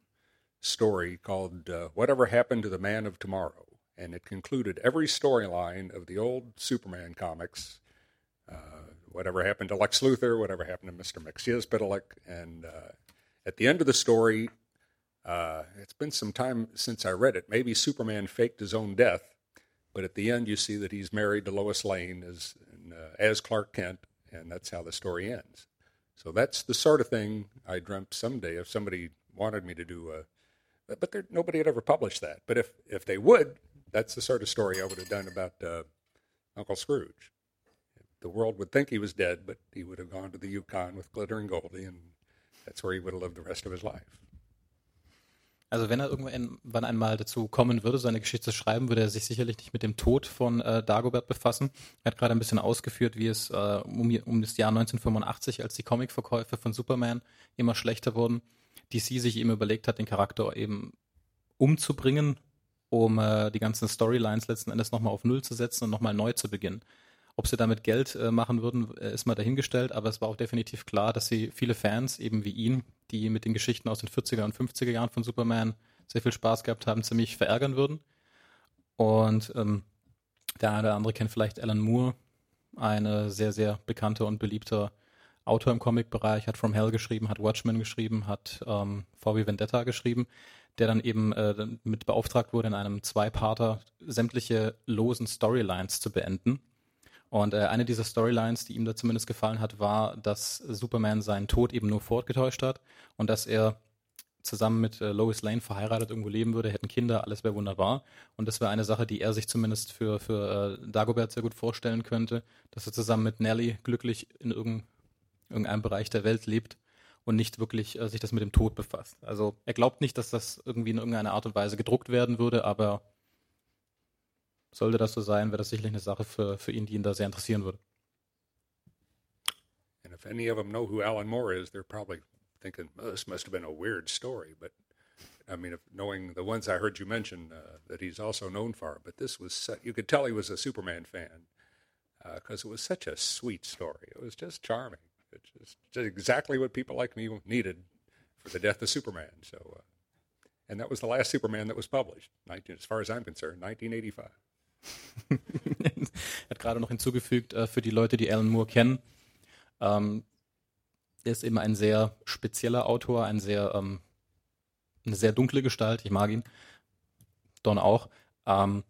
story called uh, Whatever Happened to the Man of Tomorrow. And it concluded every storyline of the old Superman comics. Uh, whatever happened to Lex Luthor, whatever happened to Mr. Mxyzptlk. And uh, at the end of the story, uh, it's been some time since I read it. Maybe Superman faked his own death, but at the end you see that he's married to Lois Lane as, uh, as Clark Kent, and that's how the story ends. So that's the sort of thing I dreamt someday if somebody wanted me to do a, but there, nobody had ever published that. But if if they would, that's the sort of story I would have done about uh, Uncle Scrooge. The world would think he was dead, but he would have gone to the Yukon with Glittering Goldie, and that's where he would have lived the rest of his life. Also wenn er irgendwann einmal dazu kommen würde, seine Geschichte zu schreiben, würde er sich sicherlich nicht mit dem Tod von äh, Dagobert befassen. Er hat gerade ein bisschen ausgeführt, wie es äh, um, um, das Jahr 1985, als die Comicverkäufe von Superman immer schlechter wurden, DC sich eben überlegt hat, den Charakter eben umzubringen, um äh, die ganzen Storylines letzten Endes nochmal auf Null zu setzen und nochmal neu zu beginnen. Ob sie damit Geld äh, machen würden, äh, ist mal dahingestellt, aber es war auch definitiv klar, dass sie viele Fans, eben wie ihn, die mit den Geschichten aus den 40er und 50er Jahren von Superman sehr viel Spaß gehabt haben, ziemlich verärgern würden. Und ähm, der eine oder andere kennt vielleicht Alan Moore, eine sehr, sehr bekannter und beliebter Autor im Comic-Bereich, hat From Hell geschrieben, hat Watchmen geschrieben, hat ähm, VW Vendetta geschrieben, der dann eben äh, mit beauftragt wurde, in einem Zwei-Parter sämtliche losen Storylines zu beenden und äh, eine dieser Storylines, die ihm da zumindest gefallen hat, war, dass Superman seinen Tod eben nur fortgetäuscht hat und dass er zusammen mit äh, Lois Lane verheiratet irgendwo leben würde, hätten Kinder, alles wäre wunderbar. Und das wäre eine Sache, die er sich zumindest für, für äh, Dagobert sehr gut vorstellen könnte, dass er zusammen mit Nelly glücklich in irgendein, irgendeinem Bereich der Welt lebt und nicht wirklich äh, sich das mit dem Tod befasst. Also er glaubt nicht, dass das irgendwie in irgendeiner Art und Weise gedruckt werden würde, aber sollte das so sein, wäre das sicherlich eine Sache für, für ihn, die ihn da sehr interessieren würde. And if any of them know who Alan Moore is, they're probably thinking, oh, this must have been a weird story. But I mean, if knowing the ones I heard you mention uh, that he's also known for, but this was, you could tell he was a Superman fan because uh, it was such a sweet story. It was just charming. It's just, just, exactly what people like me needed for the death of Superman. So, uh, and that was the last Superman that was published, 19, as far as I'm concerned, 1985. er hat gerade noch hinzugefügt, äh, für die Leute, die Alan Moore kennen, ähm, er ist eben ein sehr spezieller Autor, ein sehr, ähm, eine sehr dunkle Gestalt, ich mag ihn, Don auch, ähm,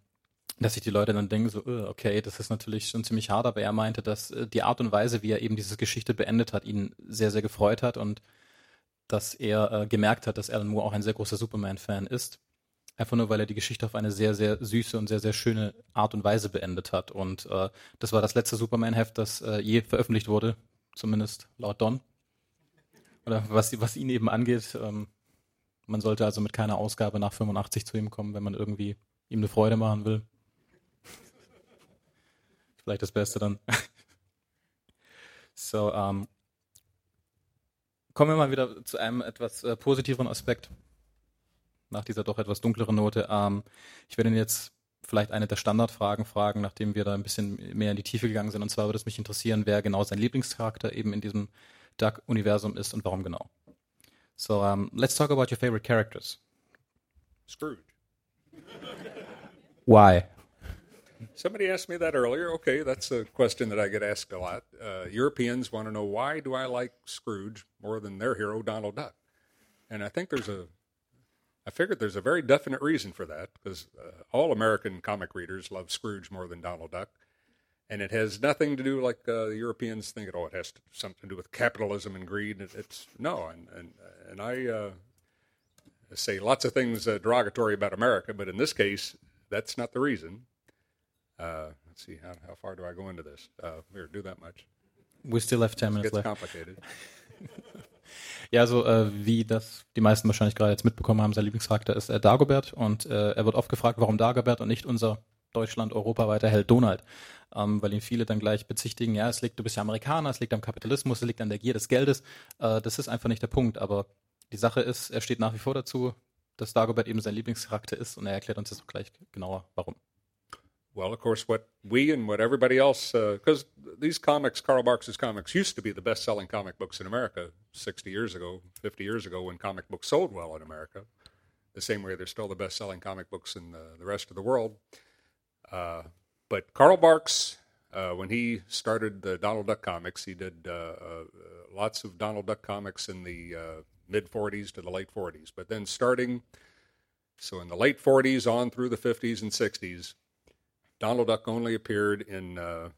dass sich die Leute dann denken, so, äh, okay, das ist natürlich schon ziemlich hart, aber er meinte, dass äh, die Art und Weise, wie er eben diese Geschichte beendet hat, ihn sehr, sehr gefreut hat und dass er äh, gemerkt hat, dass Alan Moore auch ein sehr großer Superman-Fan ist Einfach nur, weil er die Geschichte auf eine sehr, sehr süße und sehr, sehr schöne Art und Weise beendet hat. Und äh, das war das letzte Superman-Heft, das äh, je veröffentlicht wurde, zumindest laut Don. Oder was, was ihn eben angeht. Ähm, man sollte also mit keiner Ausgabe nach 85 zu ihm kommen, wenn man irgendwie ihm eine Freude machen will. Vielleicht das Beste dann. so, ähm, kommen wir mal wieder zu einem etwas äh, positiveren Aspekt nach dieser doch etwas dunkleren Note. Ähm, ich werde Ihnen jetzt vielleicht eine der Standardfragen fragen, nachdem wir da ein bisschen mehr in die Tiefe gegangen sind. Und zwar würde es mich interessieren, wer genau sein Lieblingscharakter eben in diesem Duck-Universum ist und warum genau. So, um, let's talk about your favorite characters. Scrooge. Why? Somebody asked me that earlier. Okay, that's a question that I get asked a lot. Uh, Europeans want to know why do I like Scrooge more than their hero Donald Duck, and I think there's a I figured there's a very definite reason for that because uh, all American comic readers love Scrooge more than Donald Duck. And it has nothing to do like uh, the Europeans think. It, oh, it has to, something to do with capitalism and greed. It, it's no, and and and I uh, say lots of things uh, derogatory about America, but in this case, that's not the reason. Uh, let's see how how far do I go into this? Uh, here, do that much. We still have ten minutes left. complicated. Ja, so äh, wie das die meisten wahrscheinlich gerade jetzt mitbekommen haben, sein Lieblingscharakter ist äh, Dagobert und äh, er wird oft gefragt, warum Dagobert und nicht unser Deutschland, europaweiter Held Donald. Ähm, weil ihn viele dann gleich bezichtigen, ja, es liegt, du bist ja Amerikaner, es liegt am Kapitalismus, es liegt an der Gier des Geldes. Äh, das ist einfach nicht der Punkt. Aber die Sache ist, er steht nach wie vor dazu, dass Dagobert eben sein Lieblingscharakter ist und er erklärt uns jetzt auch gleich genauer, warum. Well, of course, what we and what everybody else, because uh, these comics, Karl Marx's comics, used to be the best selling comic books in America 60 years ago, 50 years ago, when comic books sold well in America. The same way they're still the best selling comic books in the, the rest of the world. Uh, but Karl Marx, uh, when he started the Donald Duck comics, he did uh, uh, lots of Donald Duck comics in the uh, mid 40s to the late 40s. But then starting, so in the late 40s on through the 50s and 60s, Donald Duck only appeared in uh,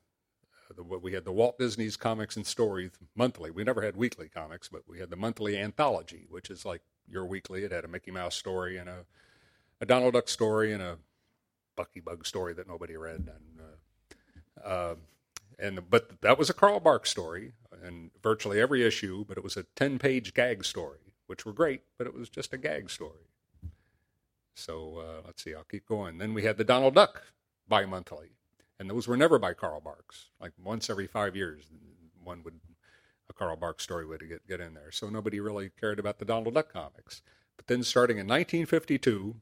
the, we had the Walt Disney's Comics and Stories monthly. We never had weekly comics, but we had the monthly anthology, which is like your weekly. It had a Mickey Mouse story and a, a Donald Duck story and a Bucky Bug story that nobody read. And, uh, uh, and but that was a Carl Bark story, and virtually every issue. But it was a ten-page gag story, which were great, but it was just a gag story. So uh, let's see, I'll keep going. Then we had the Donald Duck bi-monthly, and those were never by Carl Barks. Like once every five years, one would a Carl Barks story would get get in there. So nobody really cared about the Donald Duck comics. But then, starting in 1952,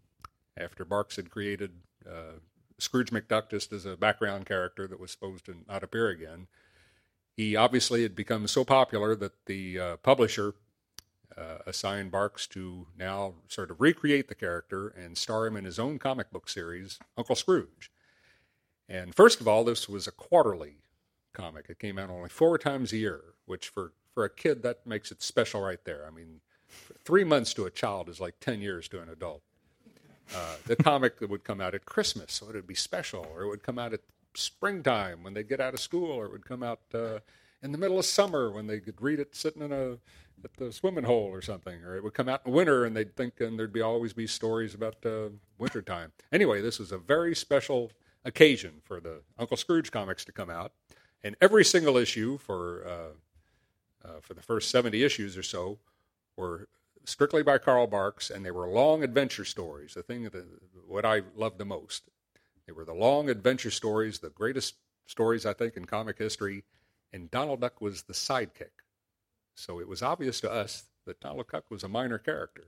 after Barks had created uh, Scrooge McDuck just as a background character that was supposed to not appear again, he obviously had become so popular that the uh, publisher uh, assigned Barks to now sort of recreate the character and star him in his own comic book series, Uncle Scrooge. And first of all, this was a quarterly comic. It came out only four times a year, which for, for a kid, that makes it special right there. I mean, three months to a child is like 10 years to an adult. Uh, the comic that would come out at Christmas, so it would be special, or it would come out at springtime when they'd get out of school, or it would come out uh, in the middle of summer when they could read it sitting in a at the swimming hole or something, or it would come out in winter and they'd think and there'd be always be stories about uh, winter time. Anyway, this was a very special occasion for the Uncle Scrooge comics to come out, and every single issue for uh, uh, for the first seventy issues or so were strictly by Carl Barks, and they were long adventure stories. The thing that what I loved the most, they were the long adventure stories, the greatest stories I think in comic history, and Donald Duck was the sidekick. So it was obvious to us that Donald Duck was a minor character,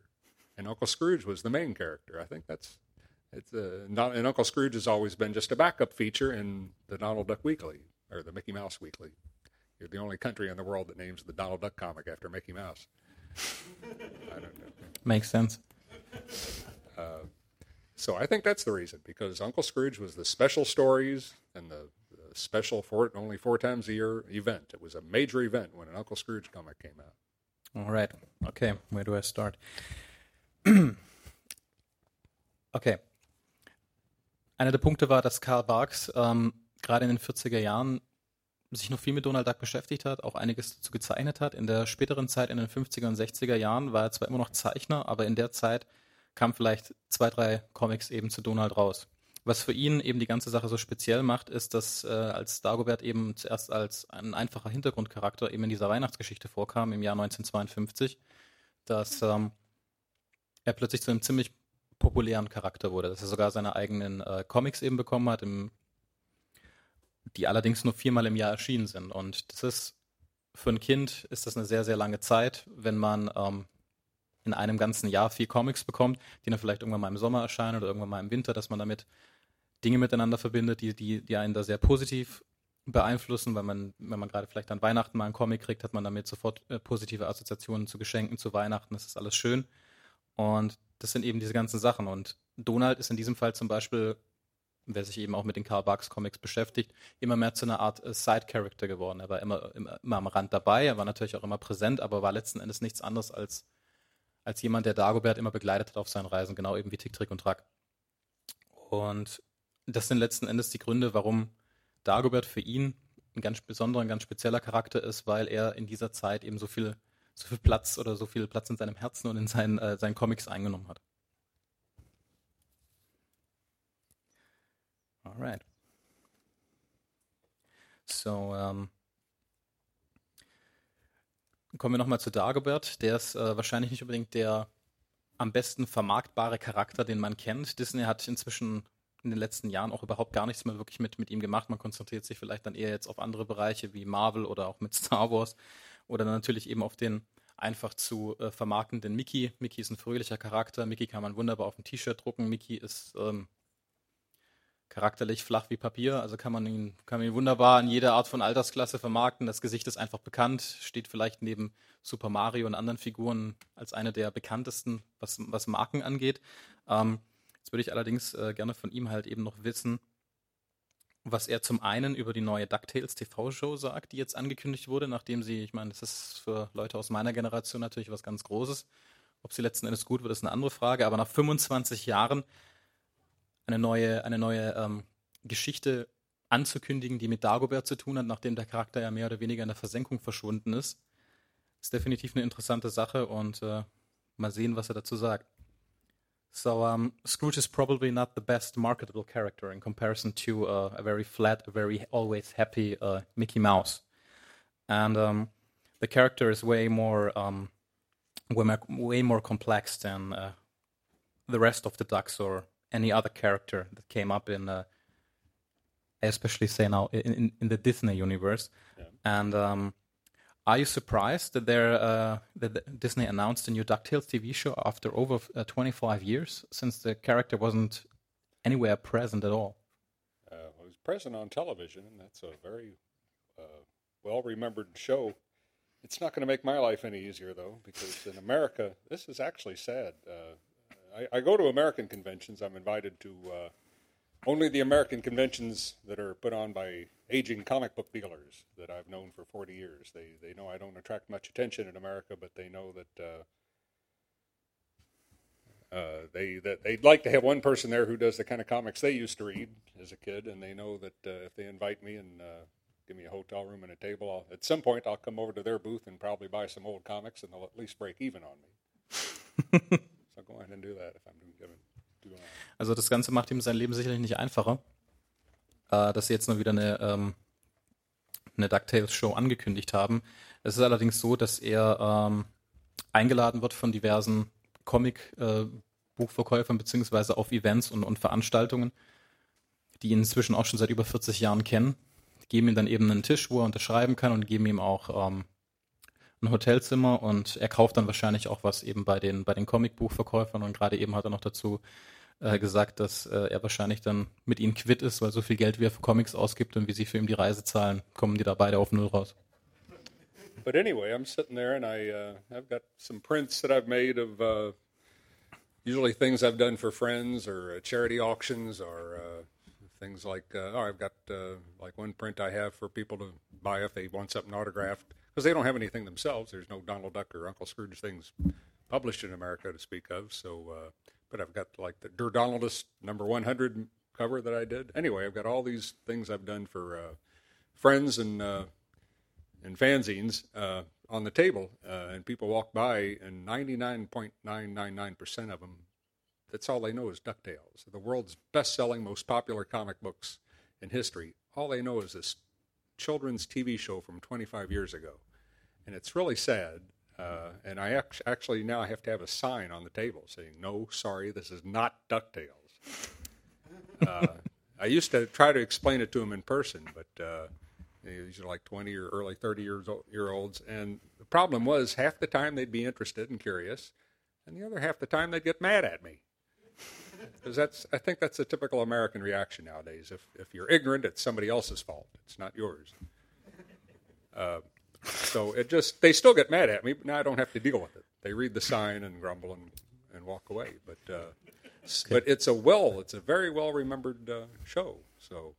and Uncle Scrooge was the main character. I think that's it's uh, not, and Uncle Scrooge has always been just a backup feature in the Donald Duck Weekly or the Mickey Mouse Weekly. You're the only country in the world that names the Donald Duck comic after Mickey Mouse. I don't know. Makes sense. Uh, so I think that's the reason because Uncle Scrooge was the special stories and the, the special four, only four times a year event. It was a major event when an Uncle Scrooge comic came out. All right. Okay. Where do I start? okay. Einer der Punkte war, dass Karl Barks ähm, gerade in den 40er Jahren sich noch viel mit Donald Duck beschäftigt hat, auch einiges dazu gezeichnet hat. In der späteren Zeit, in den 50er und 60er Jahren, war er zwar immer noch Zeichner, aber in der Zeit kamen vielleicht zwei, drei Comics eben zu Donald raus. Was für ihn eben die ganze Sache so speziell macht, ist, dass äh, als Dagobert eben zuerst als ein einfacher Hintergrundcharakter eben in dieser Weihnachtsgeschichte vorkam im Jahr 1952, dass ähm, er plötzlich zu einem ziemlich populären Charakter wurde, dass er sogar seine eigenen äh, Comics eben bekommen hat, im, die allerdings nur viermal im Jahr erschienen sind. Und das ist für ein Kind ist das eine sehr, sehr lange Zeit, wenn man ähm, in einem ganzen Jahr vier Comics bekommt, die dann vielleicht irgendwann mal im Sommer erscheinen oder irgendwann mal im Winter, dass man damit Dinge miteinander verbindet, die, die, die einen da sehr positiv beeinflussen, weil man, wenn man gerade vielleicht an Weihnachten mal einen Comic kriegt, hat man damit sofort äh, positive Assoziationen zu Geschenken, zu Weihnachten, das ist alles schön. Und das sind eben diese ganzen Sachen. Und Donald ist in diesem Fall zum Beispiel, wer sich eben auch mit den Karl Barks Comics beschäftigt, immer mehr zu einer Art äh, Side-Character geworden. Er war immer, immer, immer, am Rand dabei, er war natürlich auch immer präsent, aber war letzten Endes nichts anderes als, als jemand, der Dagobert immer begleitet hat auf seinen Reisen, genau eben wie Tick, Trick und Track. Und das sind letzten Endes die Gründe, warum Dagobert für ihn ein ganz besonderer, ein ganz spezieller Charakter ist, weil er in dieser Zeit eben so viel so viel Platz oder so viel Platz in seinem Herzen und in seinen, äh, seinen Comics eingenommen hat. Alright. So, ähm, kommen wir nochmal zu Dagobert. Der ist äh, wahrscheinlich nicht unbedingt der am besten vermarktbare Charakter, den man kennt. Disney hat inzwischen in den letzten Jahren auch überhaupt gar nichts mehr wirklich mit, mit ihm gemacht. Man konzentriert sich vielleicht dann eher jetzt auf andere Bereiche wie Marvel oder auch mit Star Wars oder natürlich eben auf den einfach zu äh, vermarktenden Mickey. Mickey ist ein fröhlicher Charakter. Mickey kann man wunderbar auf ein T-Shirt drucken. Mickey ist ähm, charakterlich flach wie Papier, also kann man ihn, kann man ihn wunderbar in jeder Art von Altersklasse vermarkten. Das Gesicht ist einfach bekannt, steht vielleicht neben Super Mario und anderen Figuren als eine der bekanntesten, was, was Marken angeht. Ähm, jetzt würde ich allerdings äh, gerne von ihm halt eben noch wissen, was er zum einen über die neue DuckTales TV-Show sagt, die jetzt angekündigt wurde, nachdem sie, ich meine, das ist für Leute aus meiner Generation natürlich was ganz Großes. Ob sie letzten Endes gut wird, ist eine andere Frage, aber nach 25 Jahren eine neue, eine neue ähm, Geschichte anzukündigen, die mit Dagobert zu tun hat, nachdem der Charakter ja mehr oder weniger in der Versenkung verschwunden ist, ist definitiv eine interessante Sache und äh, mal sehen, was er dazu sagt. So um, Scrooge is probably not the best marketable character in comparison to uh, a very flat, a very always happy uh, Mickey Mouse, and um, the character is way more um, way more, way more complex than uh, the rest of the ducks or any other character that came up in, uh, especially say now in, in, in the Disney universe, yeah. and um, are you surprised that there uh, that Disney announced a new Ducktales TV show after over uh, 25 years, since the character wasn't anywhere present at all? Uh, well, it was present on television, and that's a very uh, well-remembered show. It's not going to make my life any easier, though, because in America, this is actually sad. Uh, I, I, go to American conventions. I'm invited to uh, only the American conventions that are put on by aging comic book dealers that I've known for 40 years. They they know I don't attract much attention in America, but they know that uh, uh, they that they'd like to have one person there who does the kind of comics they used to read as a kid, and they know that uh, if they invite me and uh, give me a hotel room and a table, I'll, at some point I'll come over to their booth and probably buy some old comics, and they'll at least break even on me. so go ahead and do that if I'm given. Also das Ganze macht ihm sein Leben sicherlich nicht einfacher, äh, dass sie jetzt nur wieder eine, ähm, eine DuckTales-Show angekündigt haben. Es ist allerdings so, dass er ähm, eingeladen wird von diversen Comic-Buchverkäufern äh, beziehungsweise auf Events und, und Veranstaltungen, die ihn inzwischen auch schon seit über 40 Jahren kennen. Die geben ihm dann eben einen Tisch, wo er unterschreiben kann und geben ihm auch ähm, ein Hotelzimmer und er kauft dann wahrscheinlich auch was eben bei den, bei den Comicbuchverkäufern und gerade eben hat er noch dazu äh, gesagt, dass äh, er wahrscheinlich dann mit ihnen quitt ist, weil so viel Geld wie er für Comics ausgibt und wie sie für ihn die Reise zahlen, kommen die da beide auf Null raus. But anyway, I'm sitting there and I, uh, I've got some prints that I've made of uh, usually things I've done for friends or uh, charity auctions or uh, things like, uh, oh, I've got uh, like one print I have for people to buy if they want something autographed because they don't have anything themselves. There's no Donald Duck or Uncle Scrooge things published in America to speak of. So, uh, but I've got like the Der Donaldist number 100 cover that I did. Anyway, I've got all these things I've done for uh, friends and uh, and fanzines uh, on the table, uh, and people walk by, and 99.999% of them, that's all they know is Ducktales, the world's best-selling, most popular comic books in history. All they know is this children's TV show from 25 years ago, and it's really sad. Uh, and I act- actually now I have to have a sign on the table saying, "No, sorry, this is not Ducktales." uh, I used to try to explain it to them in person, but uh, these are like 20 or early 30 years old, year olds, and the problem was half the time they'd be interested and curious, and the other half the time they'd get mad at me because that's I think that's a typical American reaction nowadays. If if you're ignorant, it's somebody else's fault. It's not yours. Uh, so it just they still get mad at me, but now I don't have to deal with it. They read the sign and grumble and, and walk away. But uh, okay. but it's a well, it's a very well remembered uh, show. So.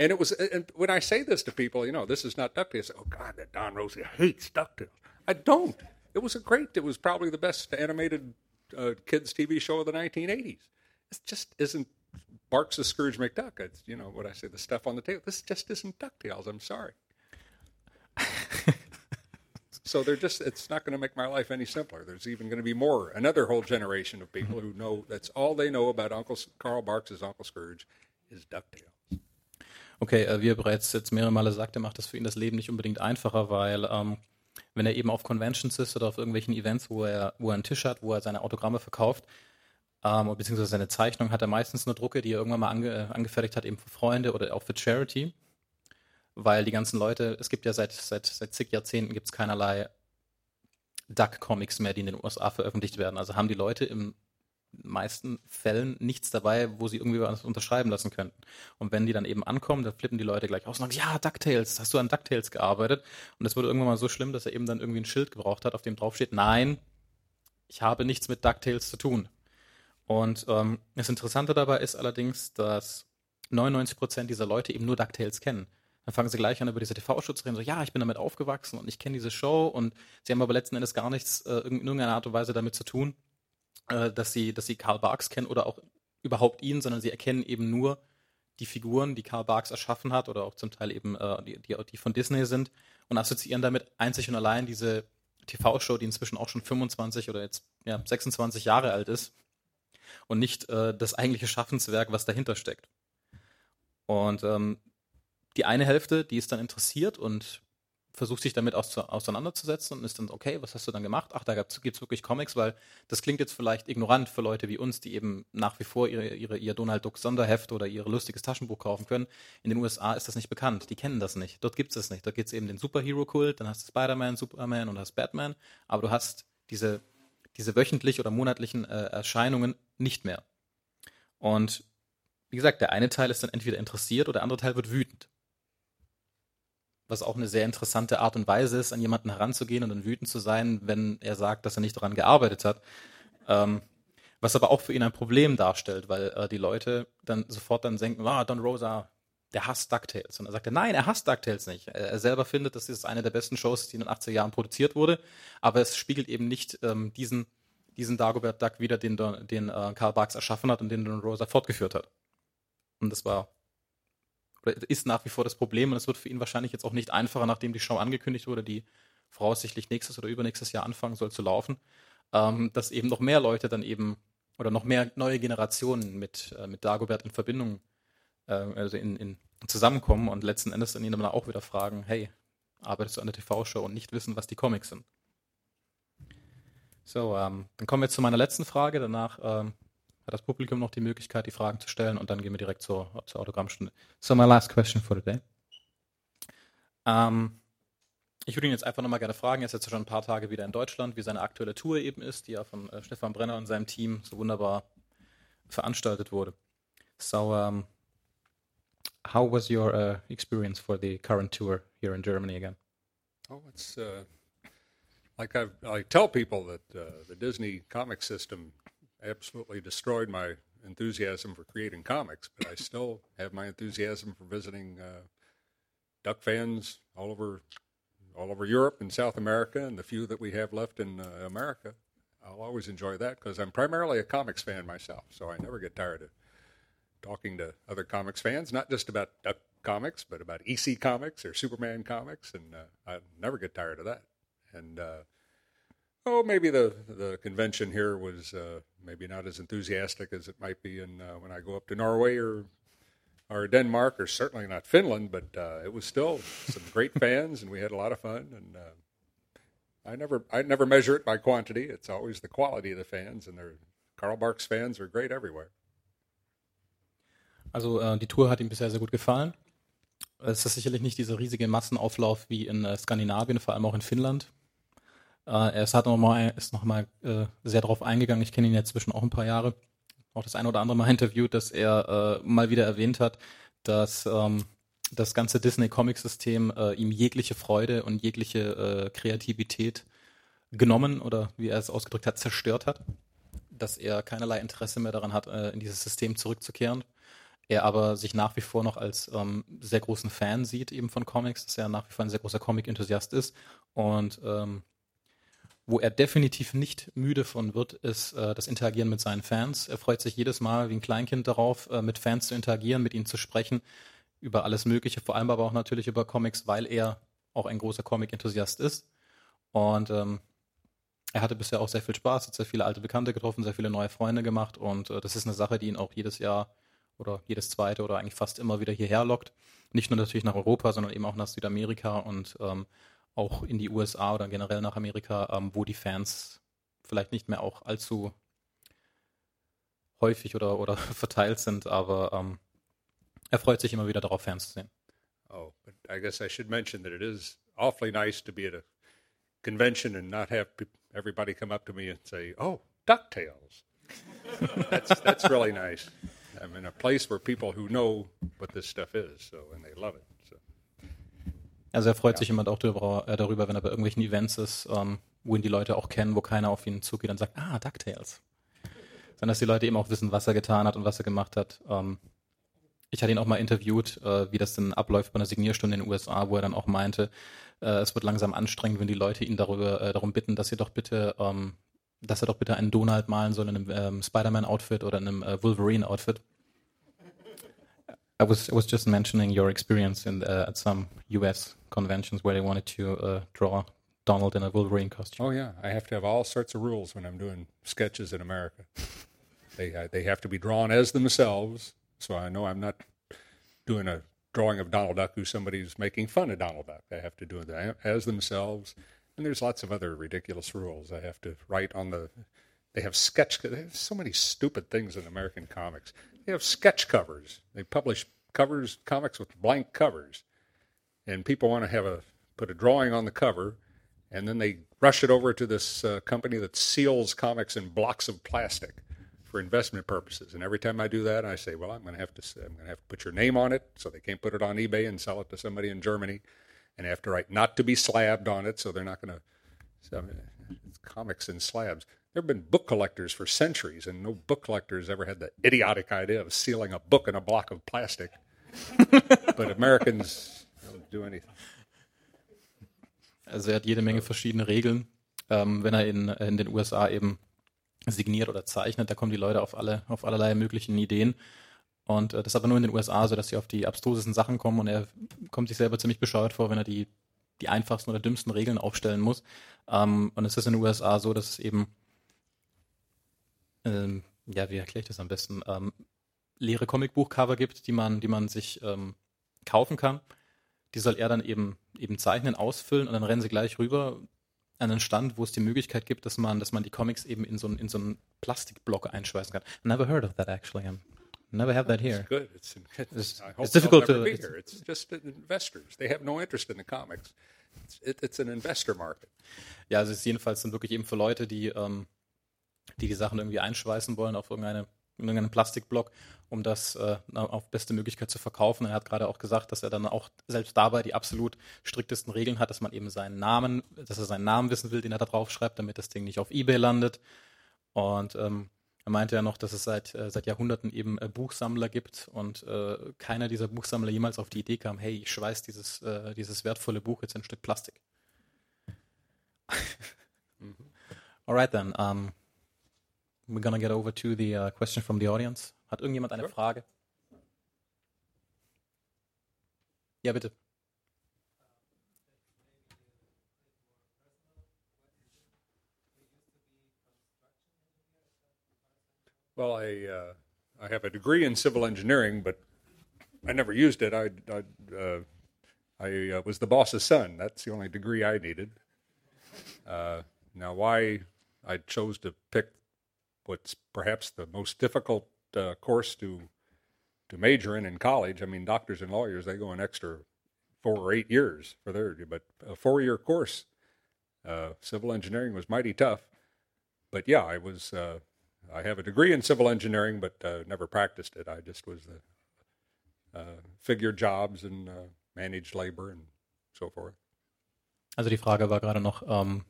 And it was, and when I say this to people, you know, this is not DuckTales. Oh God, that Don Rosie hates DuckTales. I don't. It was a great. It was probably the best animated uh, kids TV show of the 1980s. This just isn't Barks the Scrooge McDuck. It's, you know what I say, the stuff on the table. This just isn't DuckTales. I'm sorry. so they're just, it's not going to make my life any simpler. There's even going to be more, another whole generation of people who know that's all they know about Uncle Carl Barks' Uncle Scrooge is DuckTales. Okay, äh, wie er bereits jetzt mehrere Male sagte, macht das für ihn das Leben nicht unbedingt einfacher, weil ähm, wenn er eben auf Conventions ist oder auf irgendwelchen Events, wo er, wo er einen Tisch hat, wo er seine Autogramme verkauft, ähm, beziehungsweise seine Zeichnung, hat er meistens nur Drucke, die er irgendwann mal ange, äh, angefertigt hat, eben für Freunde oder auch für Charity. Weil die ganzen Leute, es gibt ja seit, seit, seit zig Jahrzehnten gibt es keinerlei Duck-Comics mehr, die in den USA veröffentlicht werden. Also haben die Leute im meisten Fällen nichts dabei, wo sie irgendwie was unterschreiben lassen könnten. Und wenn die dann eben ankommen, dann flippen die Leute gleich aus und sagen, ja, DuckTales, hast du an DuckTales gearbeitet? Und das wurde irgendwann mal so schlimm, dass er eben dann irgendwie ein Schild gebraucht hat, auf dem drauf steht, nein, ich habe nichts mit DuckTales zu tun. Und ähm, das Interessante dabei ist allerdings, dass 99% dieser Leute eben nur DuckTales kennen. Dann fangen sie gleich an, über diese TV-Show zu reden, so, ja, ich bin damit aufgewachsen und ich kenne diese Show und sie haben aber letzten Endes gar nichts äh, in irgendeiner Art und Weise damit zu tun, äh, dass sie, dass sie Karl Barks kennen oder auch überhaupt ihn, sondern sie erkennen eben nur die Figuren, die Karl Barks erschaffen hat oder auch zum Teil eben äh, die, die, die von Disney sind und assoziieren damit einzig und allein diese TV-Show, die inzwischen auch schon 25 oder jetzt ja, 26 Jahre alt ist und nicht äh, das eigentliche Schaffenswerk, was dahinter steckt. Und ähm, die eine Hälfte, die ist dann interessiert und versucht sich damit auseinanderzusetzen und ist dann, okay, was hast du dann gemacht? Ach, da gibt es wirklich Comics, weil das klingt jetzt vielleicht ignorant für Leute wie uns, die eben nach wie vor ihre, ihre, ihr Donald Duck Sonderheft oder ihr lustiges Taschenbuch kaufen können. In den USA ist das nicht bekannt. Die kennen das nicht. Dort gibt es das nicht. Dort gibt es eben den Superhero-Kult, dann hast du Spider-Man, Superman und hast Batman, aber du hast diese, diese wöchentlich oder monatlichen äh, Erscheinungen nicht mehr. Und wie gesagt, der eine Teil ist dann entweder interessiert oder der andere Teil wird wütend was auch eine sehr interessante Art und Weise ist, an jemanden heranzugehen und dann wütend zu sein, wenn er sagt, dass er nicht daran gearbeitet hat. Ähm, was aber auch für ihn ein Problem darstellt, weil äh, die Leute dann sofort dann denken, ah, Don Rosa, der hasst DuckTales. Und er sagt er, nein, er hasst DuckTales nicht. Er, er selber findet, dass es eine der besten Shows, die in den 80er Jahren produziert wurde, aber es spiegelt eben nicht ähm, diesen, diesen Dagobert Duck wieder, den, den äh, Karl Barks erschaffen hat und den Don Rosa fortgeführt hat. Und das war ist nach wie vor das Problem und es wird für ihn wahrscheinlich jetzt auch nicht einfacher, nachdem die Show angekündigt wurde, die voraussichtlich nächstes oder übernächstes Jahr anfangen soll zu laufen, ähm, dass eben noch mehr Leute dann eben oder noch mehr neue Generationen mit, äh, mit Dagobert in Verbindung, äh, also in, in zusammenkommen und letzten Endes dann ihn dann auch wieder fragen, hey, arbeitest du an der TV-Show und nicht wissen, was die Comics sind. So, ähm, dann kommen wir zu meiner letzten Frage. Danach ähm, hat das Publikum noch die Möglichkeit, die Fragen zu stellen und dann gehen wir direkt zur, zur Autogrammstunde. So, my last question for today. Ähm, ich würde ihn jetzt einfach nochmal gerne fragen, er ist jetzt schon ein paar Tage wieder in Deutschland, wie seine aktuelle Tour eben ist, die ja von äh, Stefan Brenner und seinem Team so wunderbar veranstaltet wurde. So, um, how was your uh, experience for the current tour here in Germany again? Oh, it's uh, like I've, I tell people that uh, the Disney comic system absolutely destroyed my enthusiasm for creating comics, but I still have my enthusiasm for visiting uh, duck fans all over all over Europe and South America, and the few that we have left in uh, America. I'll always enjoy that because I'm primarily a comics fan myself, so I never get tired of talking to other comics fans, not just about duck comics, but about EC comics or Superman comics, and uh, I never get tired of that. And uh, oh, maybe the the convention here was uh, maybe not as enthusiastic as it might be in uh, when I go up to Norway or or Denmark or certainly not Finland, but uh, it was still some great fans and we had a lot of fun. And uh, I never I never measure it by quantity; it's always the quality of the fans, and they're Karl Barks fans are great everywhere. Also äh, die Tour hat ihm bisher sehr gut gefallen. Es ist sicherlich nicht dieser riesige Massenauflauf wie in äh, Skandinavien, vor allem auch in Finnland, Äh, er ist, hat noch nochmal äh, sehr darauf eingegangen. Ich kenne ihn jetzt zwischen auch ein paar Jahre. Auch das eine oder andere Mal interviewt, dass er äh, mal wieder erwähnt hat, dass ähm, das ganze Disney-Comic-System äh, ihm jegliche Freude und jegliche äh, Kreativität genommen oder wie er es ausgedrückt hat, zerstört hat. Dass er keinerlei Interesse mehr daran hat, in dieses System zurückzukehren. Er aber sich nach wie vor noch als ähm, sehr großen Fan sieht eben von Comics, dass er nach wie vor ein sehr großer Comic-Enthusiast ist und ähm, wo er definitiv nicht müde von wird, ist äh, das Interagieren mit seinen Fans. Er freut sich jedes Mal wie ein Kleinkind darauf, äh, mit Fans zu interagieren, mit ihnen zu sprechen, über alles Mögliche, vor allem aber auch natürlich über Comics, weil er auch ein großer Comic-Enthusiast ist. Und ähm, er hatte bisher auch sehr viel Spaß, hat sehr viele alte Bekannte getroffen, sehr viele neue Freunde gemacht und äh, das ist eine Sache, die ihn auch jedes Jahr oder jedes zweite oder eigentlich fast immer wieder hierher lockt. Nicht nur natürlich nach Europa, sondern eben auch nach Südamerika und ähm, auch in die USA oder generell nach Amerika, ähm, wo die Fans vielleicht nicht mehr auch allzu häufig oder, oder verteilt sind, aber ähm, er freut sich immer wieder darauf, Fans zu sehen. Oh, but I guess I should mention that it is awfully nice to be at a convention and not have everybody come up to me and say, "Oh, Ducktales." that's that's really nice. I'm in a place where people who know what this stuff is, so and they love it. Also er freut ja. sich immer auch darüber, äh, darüber, wenn er bei irgendwelchen Events ist, ähm, wo ihn die Leute auch kennen, wo keiner auf ihn zugeht und sagt, ah, DuckTales. Sondern dass die Leute eben auch wissen, was er getan hat und was er gemacht hat. Ähm, ich hatte ihn auch mal interviewt, äh, wie das denn abläuft bei einer Signierstunde in den USA, wo er dann auch meinte, äh, es wird langsam anstrengend, wenn die Leute ihn darüber, äh, darum bitten, dass sie doch bitte, ähm, dass er doch bitte einen Donald malen soll in einem ähm, Spider-Man-Outfit oder in einem äh, Wolverine-Outfit. I was I was just mentioning your experience in uh, at some U.S. conventions where they wanted to uh, draw Donald in a Wolverine costume. Oh yeah, I have to have all sorts of rules when I'm doing sketches in America. they uh, they have to be drawn as themselves, so I know I'm not doing a drawing of Donald Duck who somebody's making fun of Donald Duck. I have to do it as themselves, and there's lots of other ridiculous rules. I have to write on the. They have sketch. They have so many stupid things in American comics. They have sketch covers. They publish covers comics with blank covers, and people want to have a put a drawing on the cover and then they rush it over to this uh, company that seals comics in blocks of plastic for investment purposes. And every time I do that, I say, "Well, I'm going to have to I'm going to have to put your name on it, so they can't put it on eBay and sell it to somebody in Germany." And I have to write "not to be slabbed" on it, so they're not going to. So, it's comics and slabs. There have been book collectors for centuries, and no book collectors ever had the idiotic idea of sealing a book in a block of plastic. but Americans don't do anything. Also er hat jede Menge verschiedene Regeln. Ähm, wenn er in, in den USA eben signiert oder zeichnet, da kommen die Leute auf alle, auf allerlei möglichen Ideen. Und äh, das ist aber nur in den USA so, dass sie auf die abstrusesten Sachen kommen und er kommt sich selber ziemlich bescheuert vor, wenn er die, die einfachsten oder dümmsten Regeln aufstellen muss. Ähm, und es ist in den USA so, dass es eben, ähm, ja, wie erkläre ich das am besten, ähm, leere Comicbuchcover gibt, die man, die man sich ähm, kaufen kann die soll er dann eben, eben zeichnen, ausfüllen und dann rennen sie gleich rüber an einen Stand, wo es die Möglichkeit gibt, dass man, dass man die Comics eben in so, einen, in so einen Plastikblock einschweißen kann. Never heard of that actually. I never have that here. It's good. It's, it's, it's difficult to. Be here. It's just investors. They have no interest in the comics. It's, it, it's an investor market. Ja, also es ist jedenfalls dann wirklich eben für Leute, die, ähm, die die Sachen irgendwie einschweißen wollen auf irgendeine in irgendeinem Plastikblock, um das äh, auf beste Möglichkeit zu verkaufen. Er hat gerade auch gesagt, dass er dann auch selbst dabei die absolut striktesten Regeln hat, dass man eben seinen Namen, dass er seinen Namen wissen will, den er da drauf schreibt, damit das Ding nicht auf Ebay landet. Und ähm, er meinte ja noch, dass es seit, äh, seit Jahrhunderten eben äh, Buchsammler gibt und äh, keiner dieser Buchsammler jemals auf die Idee kam, hey, ich schweiß dieses, äh, dieses wertvolle Buch jetzt in ein Stück Plastik. mhm. Alright then. Um, we're gonna get over to the uh, question from the audience. Hat irgendjemand eine sure. Frage? Ja, bitte. Well, I uh, I have a degree in civil engineering, but I never used it. I I, uh, I uh, was the boss's son. That's the only degree I needed. Uh, now, why I chose to pick what's perhaps the most difficult uh, course to to major in in college. I mean, doctors and lawyers they go an extra four or eight years for their, but a four year course. Uh, civil engineering was mighty tough, but yeah, I was. Uh, I have a degree in civil engineering, but uh, never practiced it. I just was the uh, figured jobs and uh, managed labor and so forth. Also die Frage war gerade noch, ähm,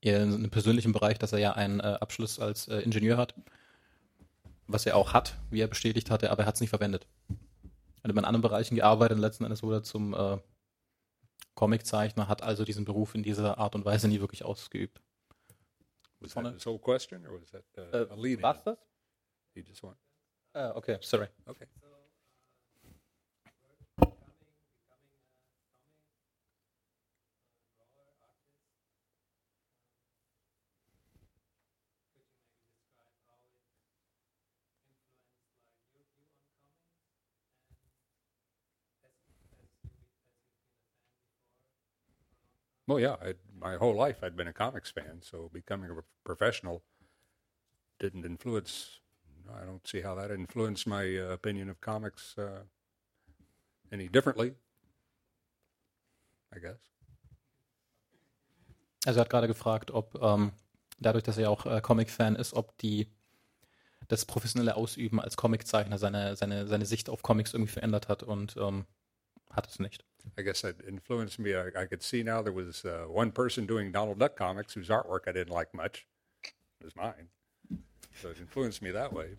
in einem persönlichen Bereich, dass er ja einen äh, Abschluss als äh, Ingenieur hat, was er auch hat, wie er bestätigt hatte, aber er hat es nicht verwendet. Er hat in anderen Bereichen gearbeitet und letzten Endes wurde er zum äh, Comiczeichner, hat also diesen Beruf in dieser Art und Weise nie wirklich ausgeübt. Was that his whole question or was that uh, a lead? Das? He just won. Uh, okay, sorry. Okay. Well, yeah, I'd, my whole life I'd been a comics fan, so becoming a professional didn't influence. I don't see how that influenced my uh, opinion of comics uh, any differently. I guess. Also er hat gerade gefragt, ob ähm, dadurch, dass er auch äh, Comic-Fan ist, ob die das professionelle Ausüben als Comiczeichner seine, seine, seine Sicht auf Comics irgendwie verändert hat und ähm, hat es nicht. I guess that influenced me. I, I could see now there was uh, one person doing Donald Duck comics whose artwork I didn't like much. It was mine. So it influenced me that way.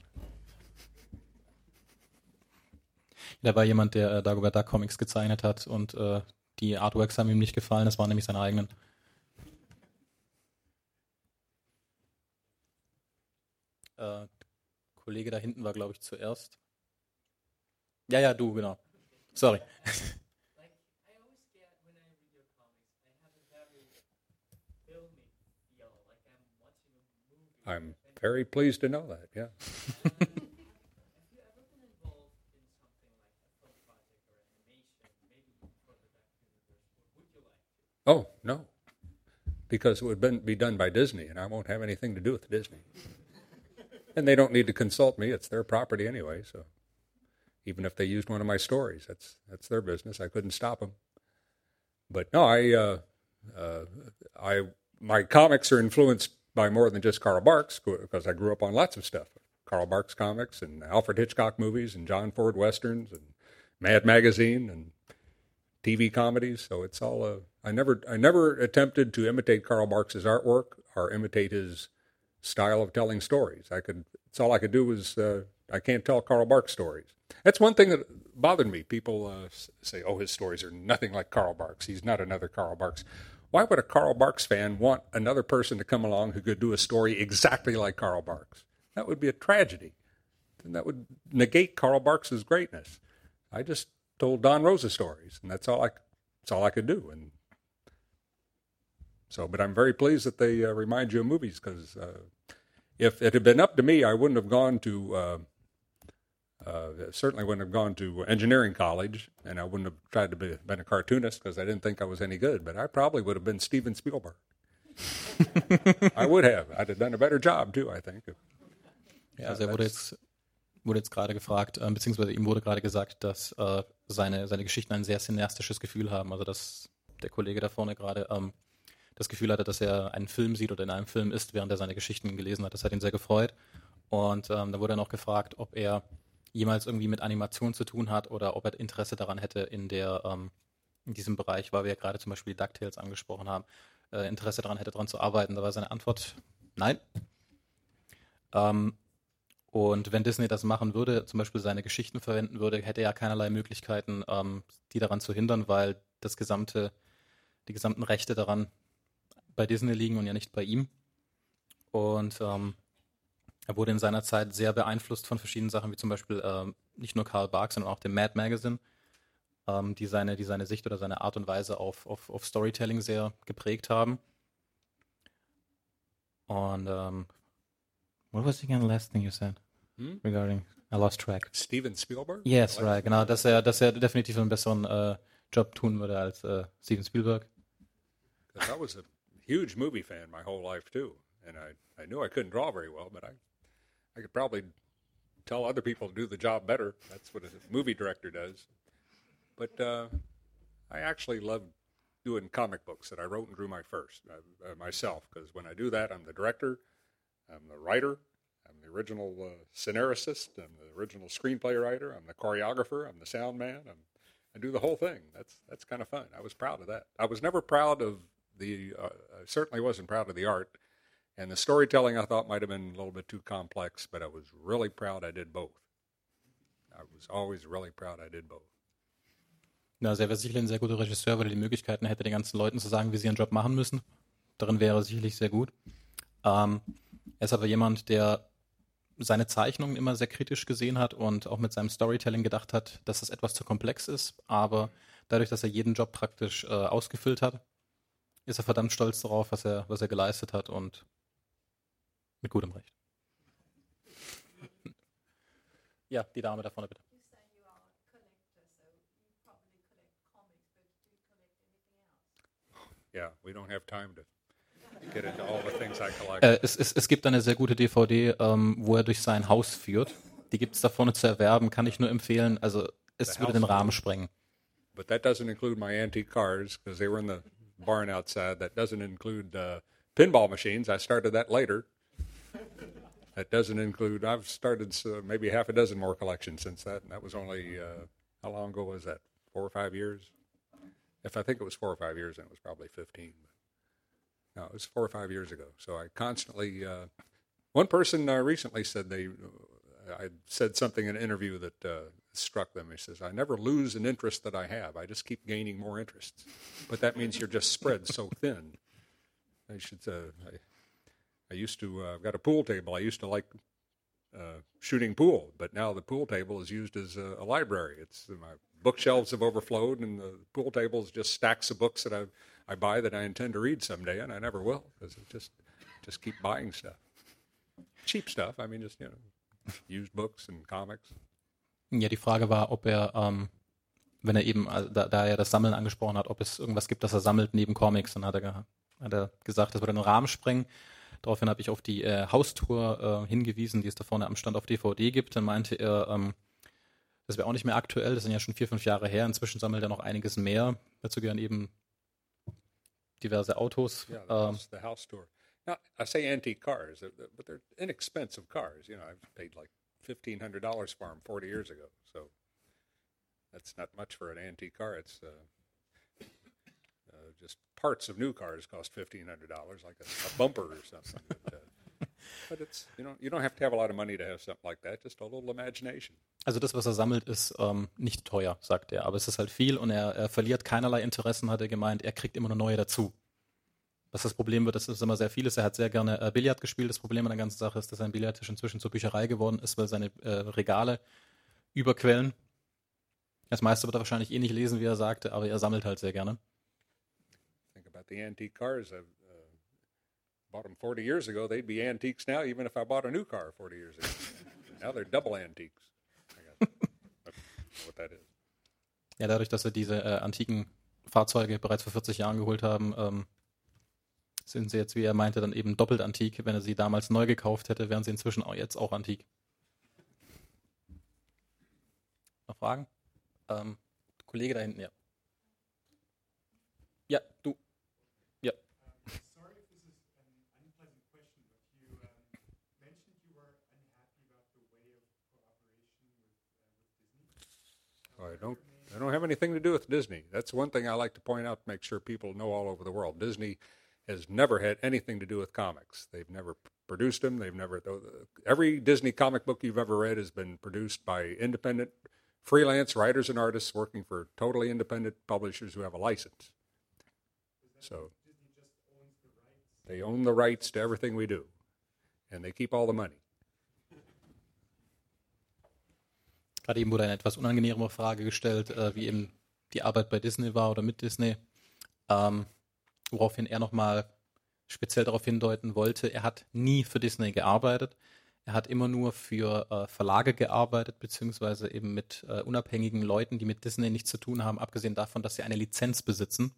Da war jemand, der äh, Dagobert Duck Comics gezeichnet hat und äh, die Artworks haben ihm nicht gefallen. Das waren nämlich seine eigenen. Äh, Kollege da hinten war, glaube ich, zuerst. Ja, ja, du, genau. Sorry. I'm very pleased to know that. Yeah. oh no, because it would be done by Disney, and I won't have anything to do with Disney. and they don't need to consult me; it's their property anyway. So, even if they used one of my stories, that's that's their business. I couldn't stop them. But no, I, uh, uh, I, my comics are influenced by more than just Karl Barks because I grew up on lots of stuff. Karl Barks comics and Alfred Hitchcock movies and John Ford westerns and Mad Magazine and TV comedies. So it's all. Uh, I never, I never attempted to imitate Karl Barks's artwork or imitate his style of telling stories. I could. It's all I could do was. Uh, I can't tell Karl Barks stories. That's one thing that bothered me. People uh, say, "Oh, his stories are nothing like Karl Barks. He's not another Karl Barks." Why would a Karl Barks fan want another person to come along who could do a story exactly like Karl Barks? That would be a tragedy. And that would negate Karl Barks's greatness. I just told Don Rosa stories, and that's all I that's all I could do. And so, but I'm very pleased that they uh, remind you of movies because uh, if it had been up to me, I wouldn't have gone to. Uh, certainly wouldn't have gone to engineering college, and I wouldn't have tried to be been a cartoonist because I didn't think I was any good. But I probably would have been Steven Spielberg. I would have. I'd have done a better job too. I think. Ja, also er wurde jetzt wurde jetzt gerade gefragt, äh, beziehungsweise ihm wurde gerade gesagt, dass äh, seine seine Geschichten ein sehr cineastisches Gefühl haben. Also dass der Kollege da vorne gerade ähm, das Gefühl hatte, dass er einen Film sieht oder in einem Film ist, während er seine Geschichten gelesen hat. Das hat ihn sehr gefreut. Und ähm, da wurde er noch gefragt, ob er jemals irgendwie mit Animation zu tun hat oder ob er Interesse daran hätte in der ähm, in diesem Bereich, weil wir ja gerade zum Beispiel DuckTales angesprochen haben, äh, Interesse daran hätte, daran zu arbeiten. Da war seine Antwort nein. Ähm, und wenn Disney das machen würde, zum Beispiel seine Geschichten verwenden würde, hätte er keinerlei Möglichkeiten, ähm, die daran zu hindern, weil das gesamte, die gesamten Rechte daran bei Disney liegen und ja nicht bei ihm. Und ähm, er wurde in seiner Zeit sehr beeinflusst von verschiedenen Sachen, wie zum Beispiel ähm, nicht nur Karl Barks, sondern auch dem Mad Magazine, ähm, die, seine, die seine Sicht oder seine Art und Weise auf, auf, auf Storytelling sehr geprägt haben. Und um, what was again the last thing you said hm? regarding I lost track. Steven Spielberg? Yes, right, genau, dass er, dass er definitiv einen besseren uh, Job tun würde als uh, Steven Spielberg. I was a huge movie fan my whole life too, and I, I knew I couldn't draw very well, but I I could probably tell other people to do the job better. That's what a movie director does. But uh, I actually love doing comic books that I wrote and drew my first uh, uh myself because when I do that, I'm the director, I'm the writer, I'm the original uh, scenarist, I'm the original screenplay writer, I'm the choreographer, I'm the sound man, I'm, I do the whole thing. That's that's kind of fun. I was proud of that. I was never proud of the. Uh, I certainly wasn't proud of the art And the storytelling I thought might have been a little bit too complex, but I was really proud I did both. I was always really proud I did both. Also er wäre sicherlich ein sehr guter Regisseur, weil er die Möglichkeiten hätte, den ganzen Leuten zu sagen, wie sie ihren Job machen müssen. Darin wäre er sicherlich sehr gut. Ähm, er ist aber jemand, der seine Zeichnungen immer sehr kritisch gesehen hat und auch mit seinem Storytelling gedacht hat, dass das etwas zu komplex ist. Aber dadurch, dass er jeden Job praktisch äh, ausgefüllt hat, ist er verdammt stolz darauf, was er, was er geleistet hat und mit gutem Recht. Ja, die Dame da vorne bitte. Yeah, we don't have time to get into all the things I collect. Äh, es, es, es, gibt eine sehr gute DVD, ähm, wo er durch sein Haus führt. Die gibt es da vorne zu erwerben, kann ich nur empfehlen. Also es the würde den Rahmen sprengen. But that doesn't include my antique cars because they were in the barn outside. That doesn't include uh, pinball machines. I started that later. That doesn't include. I've started uh, maybe half a dozen more collections since that. And that was only uh, how long ago was that? Four or five years. If I think it was four or five years, then it was probably fifteen. But no, it was four or five years ago. So I constantly. Uh, one person uh, recently said they. I said something in an interview that uh, struck them. He says, "I never lose an interest that I have. I just keep gaining more interests." But that means you're just spread so thin. I should. Uh, I, I used to uh, got a pool table. I used to like uh, shooting pool, but now the pool table is used as a, a, library. It's my bookshelves have overflowed, and the pool table is just stacks of books that I I buy that I intend to read someday, and I never will because I just just keep buying stuff. Cheap stuff. I mean, just, you know, used books and comics. Ja, die Frage war, ob er, ähm, wenn er eben, also da, da er das Sammeln angesprochen hat, ob es irgendwas gibt, das er sammelt neben Comics. Dann hat er, hat er gesagt, das würde einen Rahmen sprengen. Daraufhin habe ich auf die äh, Haustour äh, hingewiesen, die es da vorne am Stand auf DVD gibt. Dann meinte er, ähm, das wäre auch nicht mehr aktuell, das sind ja schon vier, fünf Jahre her. Inzwischen sammelt er noch einiges mehr. Dazu gehören eben diverse Autos. Yeah, the, ähm, house, the house tour. Now, I say antique cars, uh, but they're inexpensive cars. You know, I've paid like fifteen hundred dollars for them forty years ago, so that's not much for an antique car. It's uh, uh, just parts of new cars cost fifteen hundred dollars, like a, a bumper or something. But, uh, but it's you know you don't have to have a lot of money to have something like that. Just a little imagination. Also das, was er sammelt, ist ähm, nicht teuer, sagt er. Aber es ist halt viel und er, er verliert keinerlei Interessen, hat er gemeint. Er kriegt immer nur neue dazu. Was das Problem wird, das ist immer sehr vieles. Er hat sehr gerne äh, Billard gespielt. Das Problem an der ganzen Sache ist, dass sein Billardtisch inzwischen zur Bücherei geworden ist, weil seine äh, Regale überquellen. Das meiste wird er wahrscheinlich eh nicht lesen, wie er sagte, aber er sammelt halt sehr gerne. About the antique cars. I've uh, bought them 40 years ago. They'd be antiques now, even if I bought a new car 40 years ago. now they're double antiques. I got- what that is. Ja, dadurch, dass er diese äh, antiken Fahrzeuge bereits vor 40 Jahren geholt haben, ähm, sind sie jetzt, wie er meinte, dann eben doppelt antik. Wenn er sie damals neu gekauft hätte, wären sie inzwischen auch jetzt auch antik. Noch Fragen? Ähm, Kollege da hinten, ja. Ja, du. Don't. I don't have anything to do with Disney. That's one thing I like to point out to make sure people know all over the world. Disney has never had anything to do with comics. They've never produced them. They've never. Uh, every Disney comic book you've ever read has been produced by independent, freelance writers and artists working for totally independent publishers who have a license. So they own the rights to everything we do, and they keep all the money. Gerade eben wurde eine etwas unangenehmere Frage gestellt, äh, wie eben die Arbeit bei Disney war oder mit Disney. Ähm, woraufhin er nochmal speziell darauf hindeuten wollte, er hat nie für Disney gearbeitet. Er hat immer nur für äh, Verlage gearbeitet, beziehungsweise eben mit äh, unabhängigen Leuten, die mit Disney nichts zu tun haben, abgesehen davon, dass sie eine Lizenz besitzen,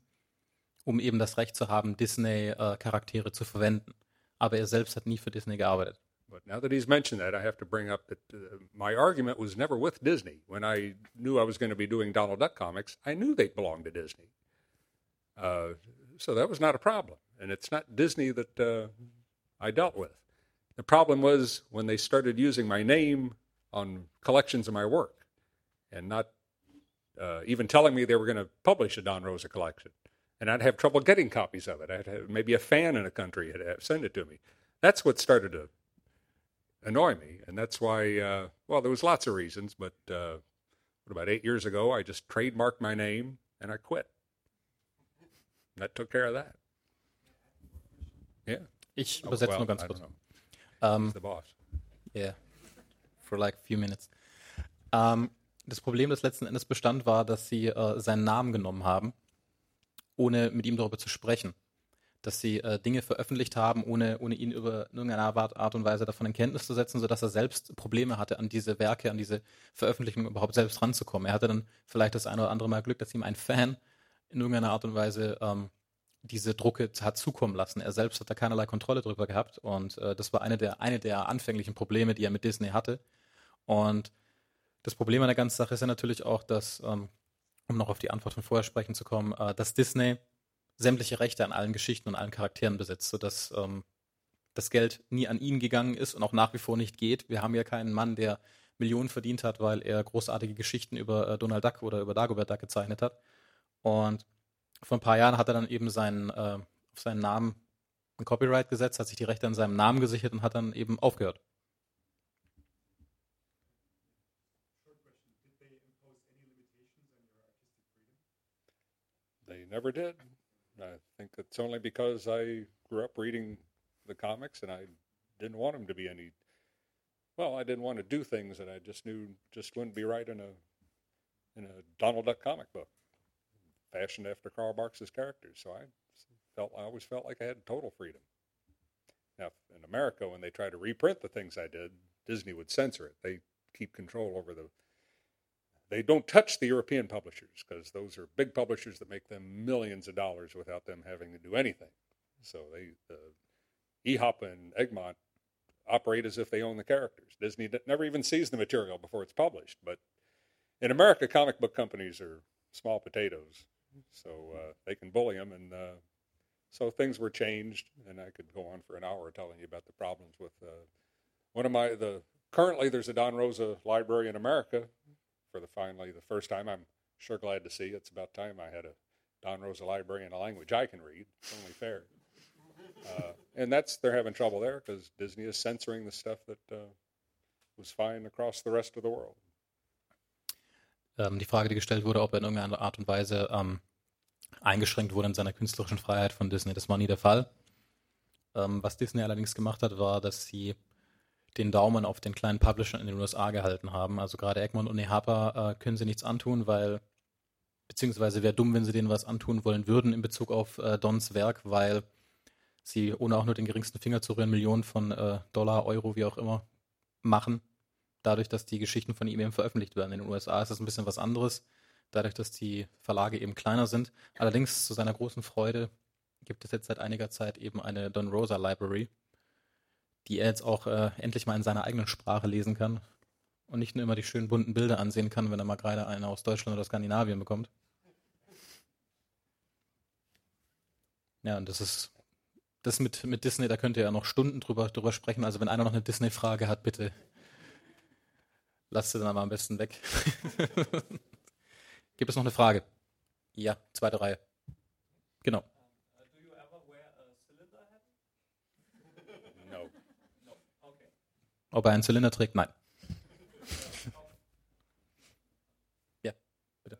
um eben das Recht zu haben, Disney-Charaktere zu verwenden. Aber er selbst hat nie für Disney gearbeitet. But now that he's mentioned that, I have to bring up that uh, my argument was never with Disney. When I knew I was going to be doing Donald Duck comics, I knew they belonged to Disney. Uh, so that was not a problem. And it's not Disney that uh, I dealt with. The problem was when they started using my name on collections of my work and not uh, even telling me they were going to publish a Don Rosa collection. And I'd have trouble getting copies of it. I'd have maybe a fan in a country had send it to me. That's what started to annoy me, and that's why. Uh, well, there was lots of reasons, but uh, what, about eight years ago, I just trademarked my name and I quit. That took care of that. Yeah. Ich Oh, übersetze well, nur ganz kurz. know. Ähm, the boss. Yeah. For like a few minutes. Ähm, das Problem, das letzten Endes bestand, war, dass sie äh, seinen Namen genommen haben, ohne mit ihm darüber zu sprechen. Dass sie äh, Dinge veröffentlicht haben, ohne, ohne ihn über irgendeine Art, und Weise davon in Kenntnis zu setzen, sodass er selbst Probleme hatte, an diese Werke, an diese Veröffentlichungen überhaupt selbst ranzukommen. Er hatte dann vielleicht das eine oder andere Mal Glück, dass ihm ein Fan in irgendeiner Art und Weise ähm, diese Drucke hat zukommen lassen. Er selbst hat da keinerlei Kontrolle drüber gehabt und äh, das war eine der, eine der anfänglichen Probleme, die er mit Disney hatte. Und das Problem an der ganzen Sache ist ja natürlich auch, dass, ähm, um noch auf die Antwort von vorher sprechen zu kommen, äh, dass Disney sämtliche Rechte an allen Geschichten und allen Charakteren besitzt, sodass ähm, das Geld nie an ihn gegangen ist und auch nach wie vor nicht geht. Wir haben ja keinen Mann, der Millionen verdient hat, weil er großartige Geschichten über äh, Donald Duck oder über Dagobert Duck gezeichnet hat. Und vor ein paar Jahren hat er dann eben seinen, äh, auf seinen Namen ein Copyright gesetzt, hat sich die Rechte an seinem Namen gesichert und hat dann eben aufgehört. They never did. I think it's only because I grew up reading the comics and I didn't want them to be any. Well, I didn't want to do things that I just knew just wouldn't be right in a in a Donald Duck comic book, fashioned after Karl Barks's characters. So I felt I always felt like I had total freedom. Now, in America, when they try to reprint the things I did, Disney would censor it. They keep control over the. They don't touch the European publishers because those are big publishers that make them millions of dollars without them having to do anything. So they, the EHOP and Egmont operate as if they own the characters. Disney never even sees the material before it's published. But in America, comic book companies are small potatoes, so uh, they can bully them. And uh, so things were changed, and I could go on for an hour telling you about the problems with uh, one of my the. Currently, there's a Don Rosa library in America. For the finally the first time, I'm sure glad to see. It's about time I had a Don Rosa library in a language I can read. It's only fair. Uh, and that's they're having trouble there because Disney is censoring the stuff that uh, was fine across the rest of the world. Ähm, die Frage, die gestellt wurde, ob er in irgendeiner Art und Weise ähm, eingeschränkt wurde in seiner künstlerischen Freiheit von Disney, das war nie der Fall. Ähm, was Disney allerdings gemacht hat, war, dass sie den Daumen auf den kleinen Publishern in den USA gehalten haben. Also gerade Egmont und Nehapa äh, können sie nichts antun, weil beziehungsweise wäre dumm, wenn sie denen was antun wollen würden in Bezug auf äh, Dons Werk, weil sie ohne auch nur den geringsten Finger zu rühren Millionen von äh, Dollar, Euro, wie auch immer machen. Dadurch, dass die Geschichten von ihm eben veröffentlicht werden. In den USA ist das ein bisschen was anderes, dadurch, dass die Verlage eben kleiner sind. Allerdings zu seiner großen Freude gibt es jetzt seit einiger Zeit eben eine Don Rosa Library, die er jetzt auch äh, endlich mal in seiner eigenen Sprache lesen kann und nicht nur immer die schönen bunten Bilder ansehen kann, wenn er mal gerade eine aus Deutschland oder Skandinavien bekommt. Ja, und das ist das mit, mit Disney, da könnt ihr ja noch Stunden drüber, drüber sprechen. Also wenn einer noch eine Disney-Frage hat, bitte lasst sie dann aber am besten weg. Gibt es noch eine Frage? Ja, zweite Reihe. Genau. Ob er einen Zylinder trägt? Nein. ja, bitte.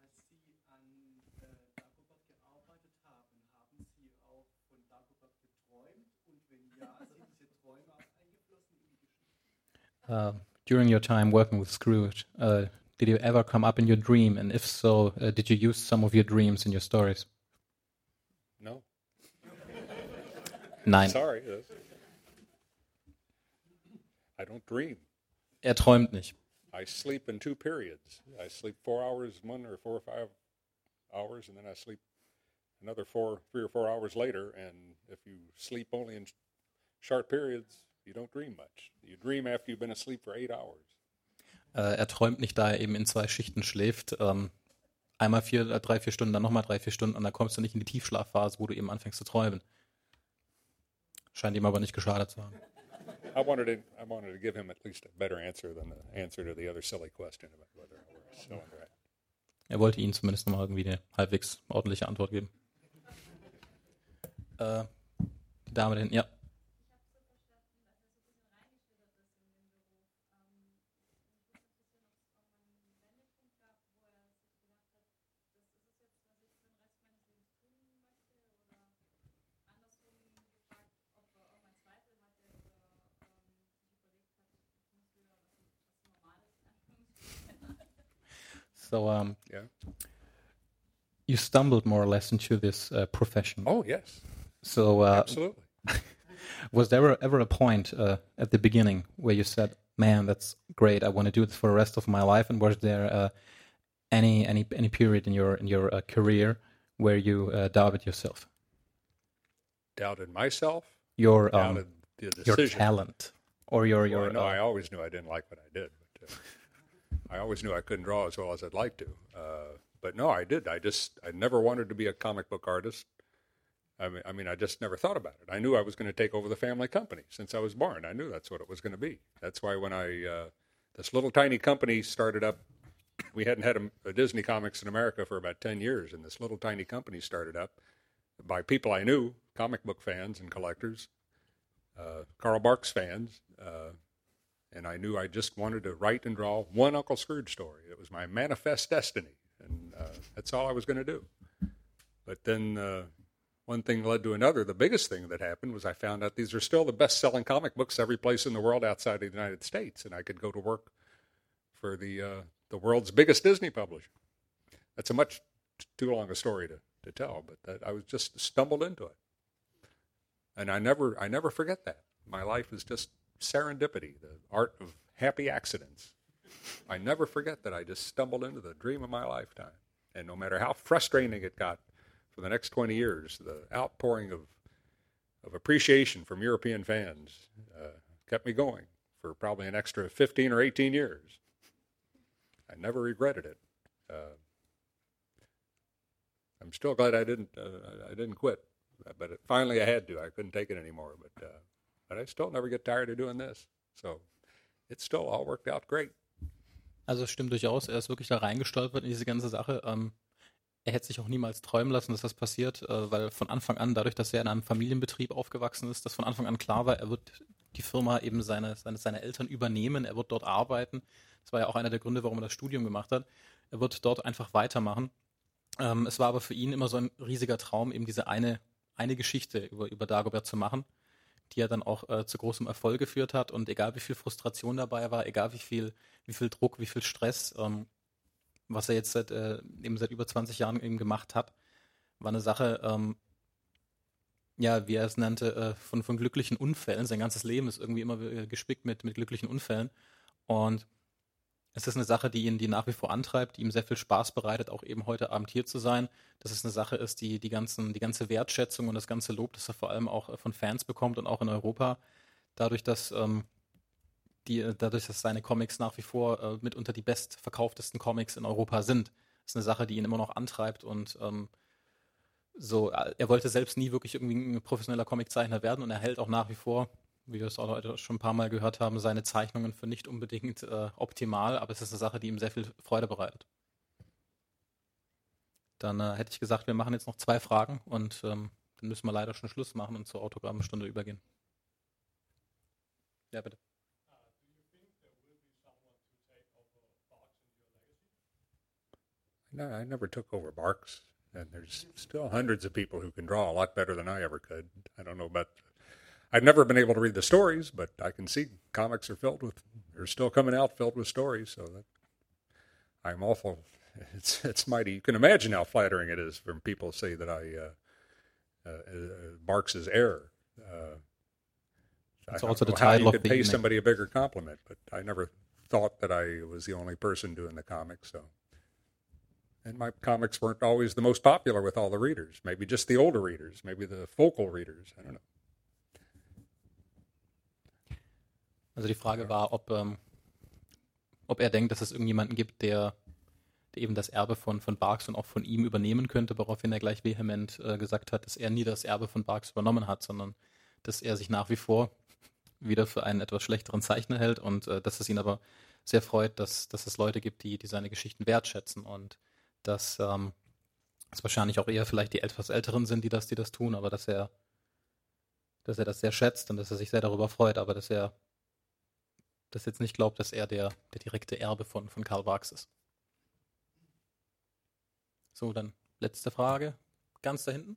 Als Sie an Dagobert gearbeitet haben, haben Sie auch von Dagobert geträumt? Und wenn ja, sind diese Träume auch eingeflossen in die Geschichte? Uh, during your time working with Scrooge, uh, did you ever come up in your dream? And if so, uh, did you use some of your dreams in your stories? No. Nein. Sorry. I don't dream. Er träumt nicht. I sleep in two periods. I sleep four hours one or four or five hours, and then I sleep another four, three or four hours later. And if you sleep only in short periods, you don't dream much. You dream after you've been asleep for eight hours. Äh, er träumt nicht, da er eben in zwei Schichten schläft. Ähm, einmal vier, äh, drei, vier Stunden, dann nochmal drei, vier Stunden und dann kommst du nicht in die Tiefschlafphase, wo du eben anfängst zu träumen. Scheint ihm aber nicht geschadet zu haben. I wanted to, I wanted to give him at least a better answer than the answer to the other silly question about whether wear a cylinder hat. Er wollte ihnen zumindest nochmal irgendwie eine halbwegs ordentliche Antwort geben. Äh, die Dame ja. So, um, Yeah. you stumbled more or less into this uh, profession. Oh yes, So, uh, absolutely. was there ever, a point uh, at the beginning where you said, "Man, that's great. I want to do this for the rest of my life"? And was there uh, any any any period in your in your uh, career where you uh, doubted yourself, Doubted myself. your um, Doubted the your talent, or your Well, your? no, uh, I always knew I didn't like what I did. But, uh, I always knew I couldn't draw as well as I'd like to. Uh, but no, I did. I just I never wanted to be a comic book artist. I mean, I mean, I just never thought about it. I knew I was going to take over the family company since I was born. I knew that's what it was going to be. That's why when I uh, this little tiny company started up, we hadn't had a, a Disney Comics in America for about ten years, and this little tiny company started up by people I knew, comic book fans and collectors, uh, Carl Barks fans, uh, and I knew I just wanted to write and draw one Uncle Scrooge story. It was my manifest destiny, and uh, that's all I was going to do. But then uh, one thing led to another. The biggest thing that happened was I found out these are still the best-selling comic books every place in the world outside of the United States, and I could go to work for the uh, the world's biggest Disney publisher. That's a much t- too long a story to, to tell, but that, I was just stumbled into it. and I never I never forget that. My life is just serendipity, the art of happy accidents. I never forget that I just stumbled into the dream of my lifetime. And no matter how frustrating it got for the next 20 years, the outpouring of, of appreciation from European fans uh, kept me going for probably an extra 15 or 18 years. I never regretted it. Uh, I'm still glad I didn't uh, I didn't quit, but it, finally I had to. I couldn't take it anymore. But uh, but I still never get tired of doing this. So it still all worked out great. Also es stimmt durchaus. Er ist wirklich da reingestolpert in diese ganze Sache. Ähm, er hätte sich auch niemals träumen lassen, dass das passiert, äh, weil von Anfang an, dadurch, dass er in einem Familienbetrieb aufgewachsen ist, dass von Anfang an klar war, er wird die Firma eben seine, seine, seine Eltern übernehmen, er wird dort arbeiten. Das war ja auch einer der Gründe, warum er das Studium gemacht hat. Er wird dort einfach weitermachen. Ähm, es war aber für ihn immer so ein riesiger Traum, eben diese eine, eine Geschichte über, über Dagobert zu machen, die er dann auch äh, zu großem Erfolg geführt hat. Und egal wie viel Frustration dabei war, egal wie viel, wie viel Druck, wie viel Stress, ähm, was er jetzt seit, äh, eben seit über 20 Jahren eben gemacht hat, war eine Sache, ähm, ja, wie er es nannte, äh, von, von glücklichen Unfällen. Sein ganzes Leben ist irgendwie immer äh, gespickt mit, mit glücklichen Unfällen. Und es ist eine Sache, die ihn die nach wie vor antreibt, die ihm sehr viel Spaß bereitet, auch eben heute Abend hier zu sein. Dass es eine Sache ist, die die, ganzen, die ganze Wertschätzung und das ganze Lob, das er vor allem auch äh, von Fans bekommt und auch in Europa, dadurch, dass ähm, die, äh, dadurch, dass seine Comics nach wie vor äh, mitunter die bestverkauftesten Comics in Europa sind. Ist eine Sache, die ihn immer noch antreibt und ähm, so, äh, er wollte selbst nie wirklich irgendwie ein professioneller Comiczeichner werden und er hält auch nach wie vor, wie wir es auch heute schon ein paar Mal gehört haben, seine Zeichnungen für nicht unbedingt äh, optimal, aber es ist eine Sache, die ihm sehr viel Freude bereitet. Dann äh, hätte ich gesagt, wir machen jetzt noch zwei Fragen und ähm, dann müssen wir leider schon Schluss machen und zur Autogrammstunde übergehen. Ja, bitte. No, I never took over Barks, and there's still hundreds of people who can draw a lot better than I ever could. I don't know about. I've never been able to read the stories, but I can see comics are filled with. They're still coming out filled with stories, so that I'm awful. It's it's mighty. You can imagine how flattering it is when people say that I uh, uh, uh, Barks's error. Uh, It's I also the title you could pay evening. somebody a bigger compliment, but I never thought that I was the only person doing the comics. So, and my comics weren't always the most popular with all the readers. Maybe just the older readers, maybe the focal readers. I don't know. Also die Frage war, ob, ähm, ob er denkt, dass es irgendjemanden gibt, der, der eben das Erbe von, von Barks und auch von ihm übernehmen könnte, woraufhin er gleich vehement äh, gesagt hat, dass er nie das Erbe von Barks übernommen hat, sondern dass er sich nach wie vor wieder für einen etwas schlechteren Zeichner hält und äh, dass es ihn aber sehr freut, dass, dass es Leute gibt, die, die seine Geschichten wertschätzen und dass ähm, es wahrscheinlich auch eher vielleicht die etwas Älteren sind, die das, die das tun, aber dass er, dass er das sehr schätzt und dass er sich sehr darüber freut, aber dass er das jetzt nicht glaubt, dass er der, der direkte Erbe von, von Karl Barks ist. So, dann letzte Frage. Ganz da hinten.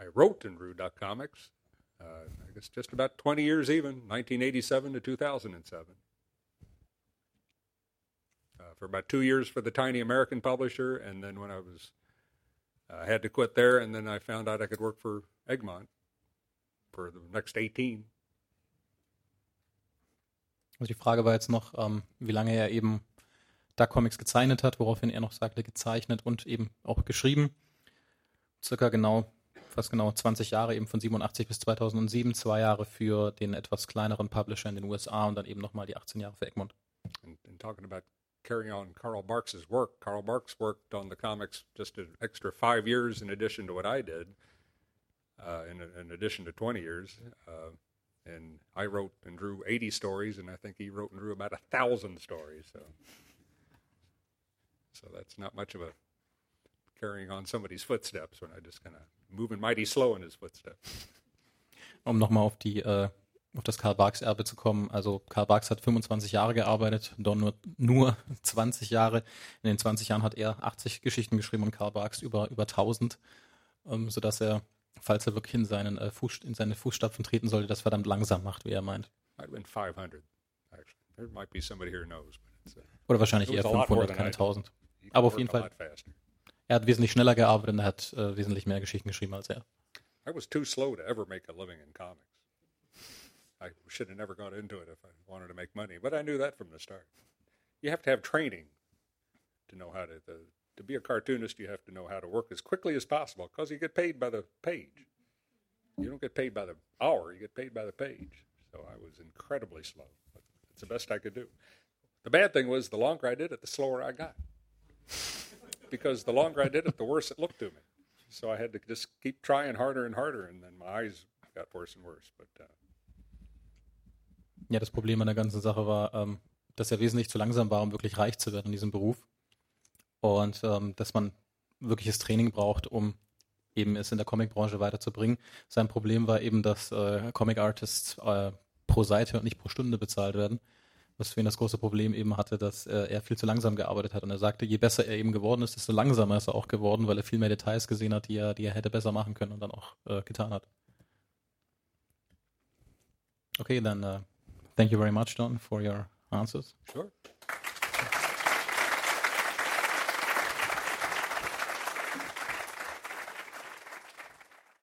I wrote and drew Duck Comics. Uh, I guess just about 20 years even, 1987 to 2007. Uh, for about two years for the tiny American publisher, and then when I was, I had to quit there, and then I found out I could work for Egmont for the next 18. Also die Frage war jetzt noch, ähm, wie lange er eben Duck Comics gezeichnet hat, woraufhin er noch sagte, gezeichnet und eben auch geschrieben. Circa genau, fast genau 20 Jahre, eben von 87 bis 2007, zwei Jahre für den etwas kleineren Publisher in den USA und dann eben nochmal die 18 Jahre für Egmont. And, and talking about carrying on Carl Barks's work, Carl Barks worked on the comics just an extra five years in addition to what I did, uh, in, in addition to 20 years. Uh, and I wrote and drew 80 stories, and I think he wrote and drew about a thousand stories. So, so that's not much of a carrying on somebody's footsteps when I just kind of moving mighty slow in his footsteps. Um nochmal auf die äh, auf das Karl Barks Erbe zu kommen. Also Karl Barks hat 25 Jahre gearbeitet, Don nur, nur 20 Jahre. In den 20 Jahren hat er 80 Geschichten geschrieben und Karl Barks über, über 1000, ähm, sodass er, falls er wirklich in, seinen, äh, Fuß, in seine Fußstapfen treten sollte, das verdammt langsam macht, wie er meint. Might have been 500, actually. There might be somebody here who knows, but it's, uh, Oder wahrscheinlich eher was a lot more 500, than keine I did. 1000. he Aber auf jeden Fall. Er hat wesentlich schneller gearbeitet und er hat äh, wesentlich mehr Geschichten geschrieben als er. I was too slow to ever make a living in comics. I should have never gone into it if I wanted to make money, but I knew that from the start. You have to have training to know how to the, to be a cartoonist. You have to know how to work as quickly as possible because you get paid by the page. You don't get paid by the hour; you get paid by the page. So I was incredibly slow. But it's the best I could do. The bad thing was, the longer I did it, the slower I got. because the longer I did it, the worse it looked to me. So I had to just keep trying harder and harder, and then my eyes got worse and worse. But uh, Ja, das Problem an der ganzen Sache war, ähm, dass er wesentlich zu langsam war, um wirklich reich zu werden in diesem Beruf. Und ähm, dass man wirkliches Training braucht, um eben es in der Comicbranche weiterzubringen. Sein Problem war eben, dass äh, Comic Artists äh, pro Seite und nicht pro Stunde bezahlt werden. Was für ihn das große Problem eben hatte, dass äh, er viel zu langsam gearbeitet hat. Und er sagte, je besser er eben geworden ist, desto langsamer ist er auch geworden, weil er viel mehr Details gesehen hat, die er, die er hätte besser machen können und dann auch äh, getan hat. Okay, then uh, thank you very much, Don, for your answers. sure.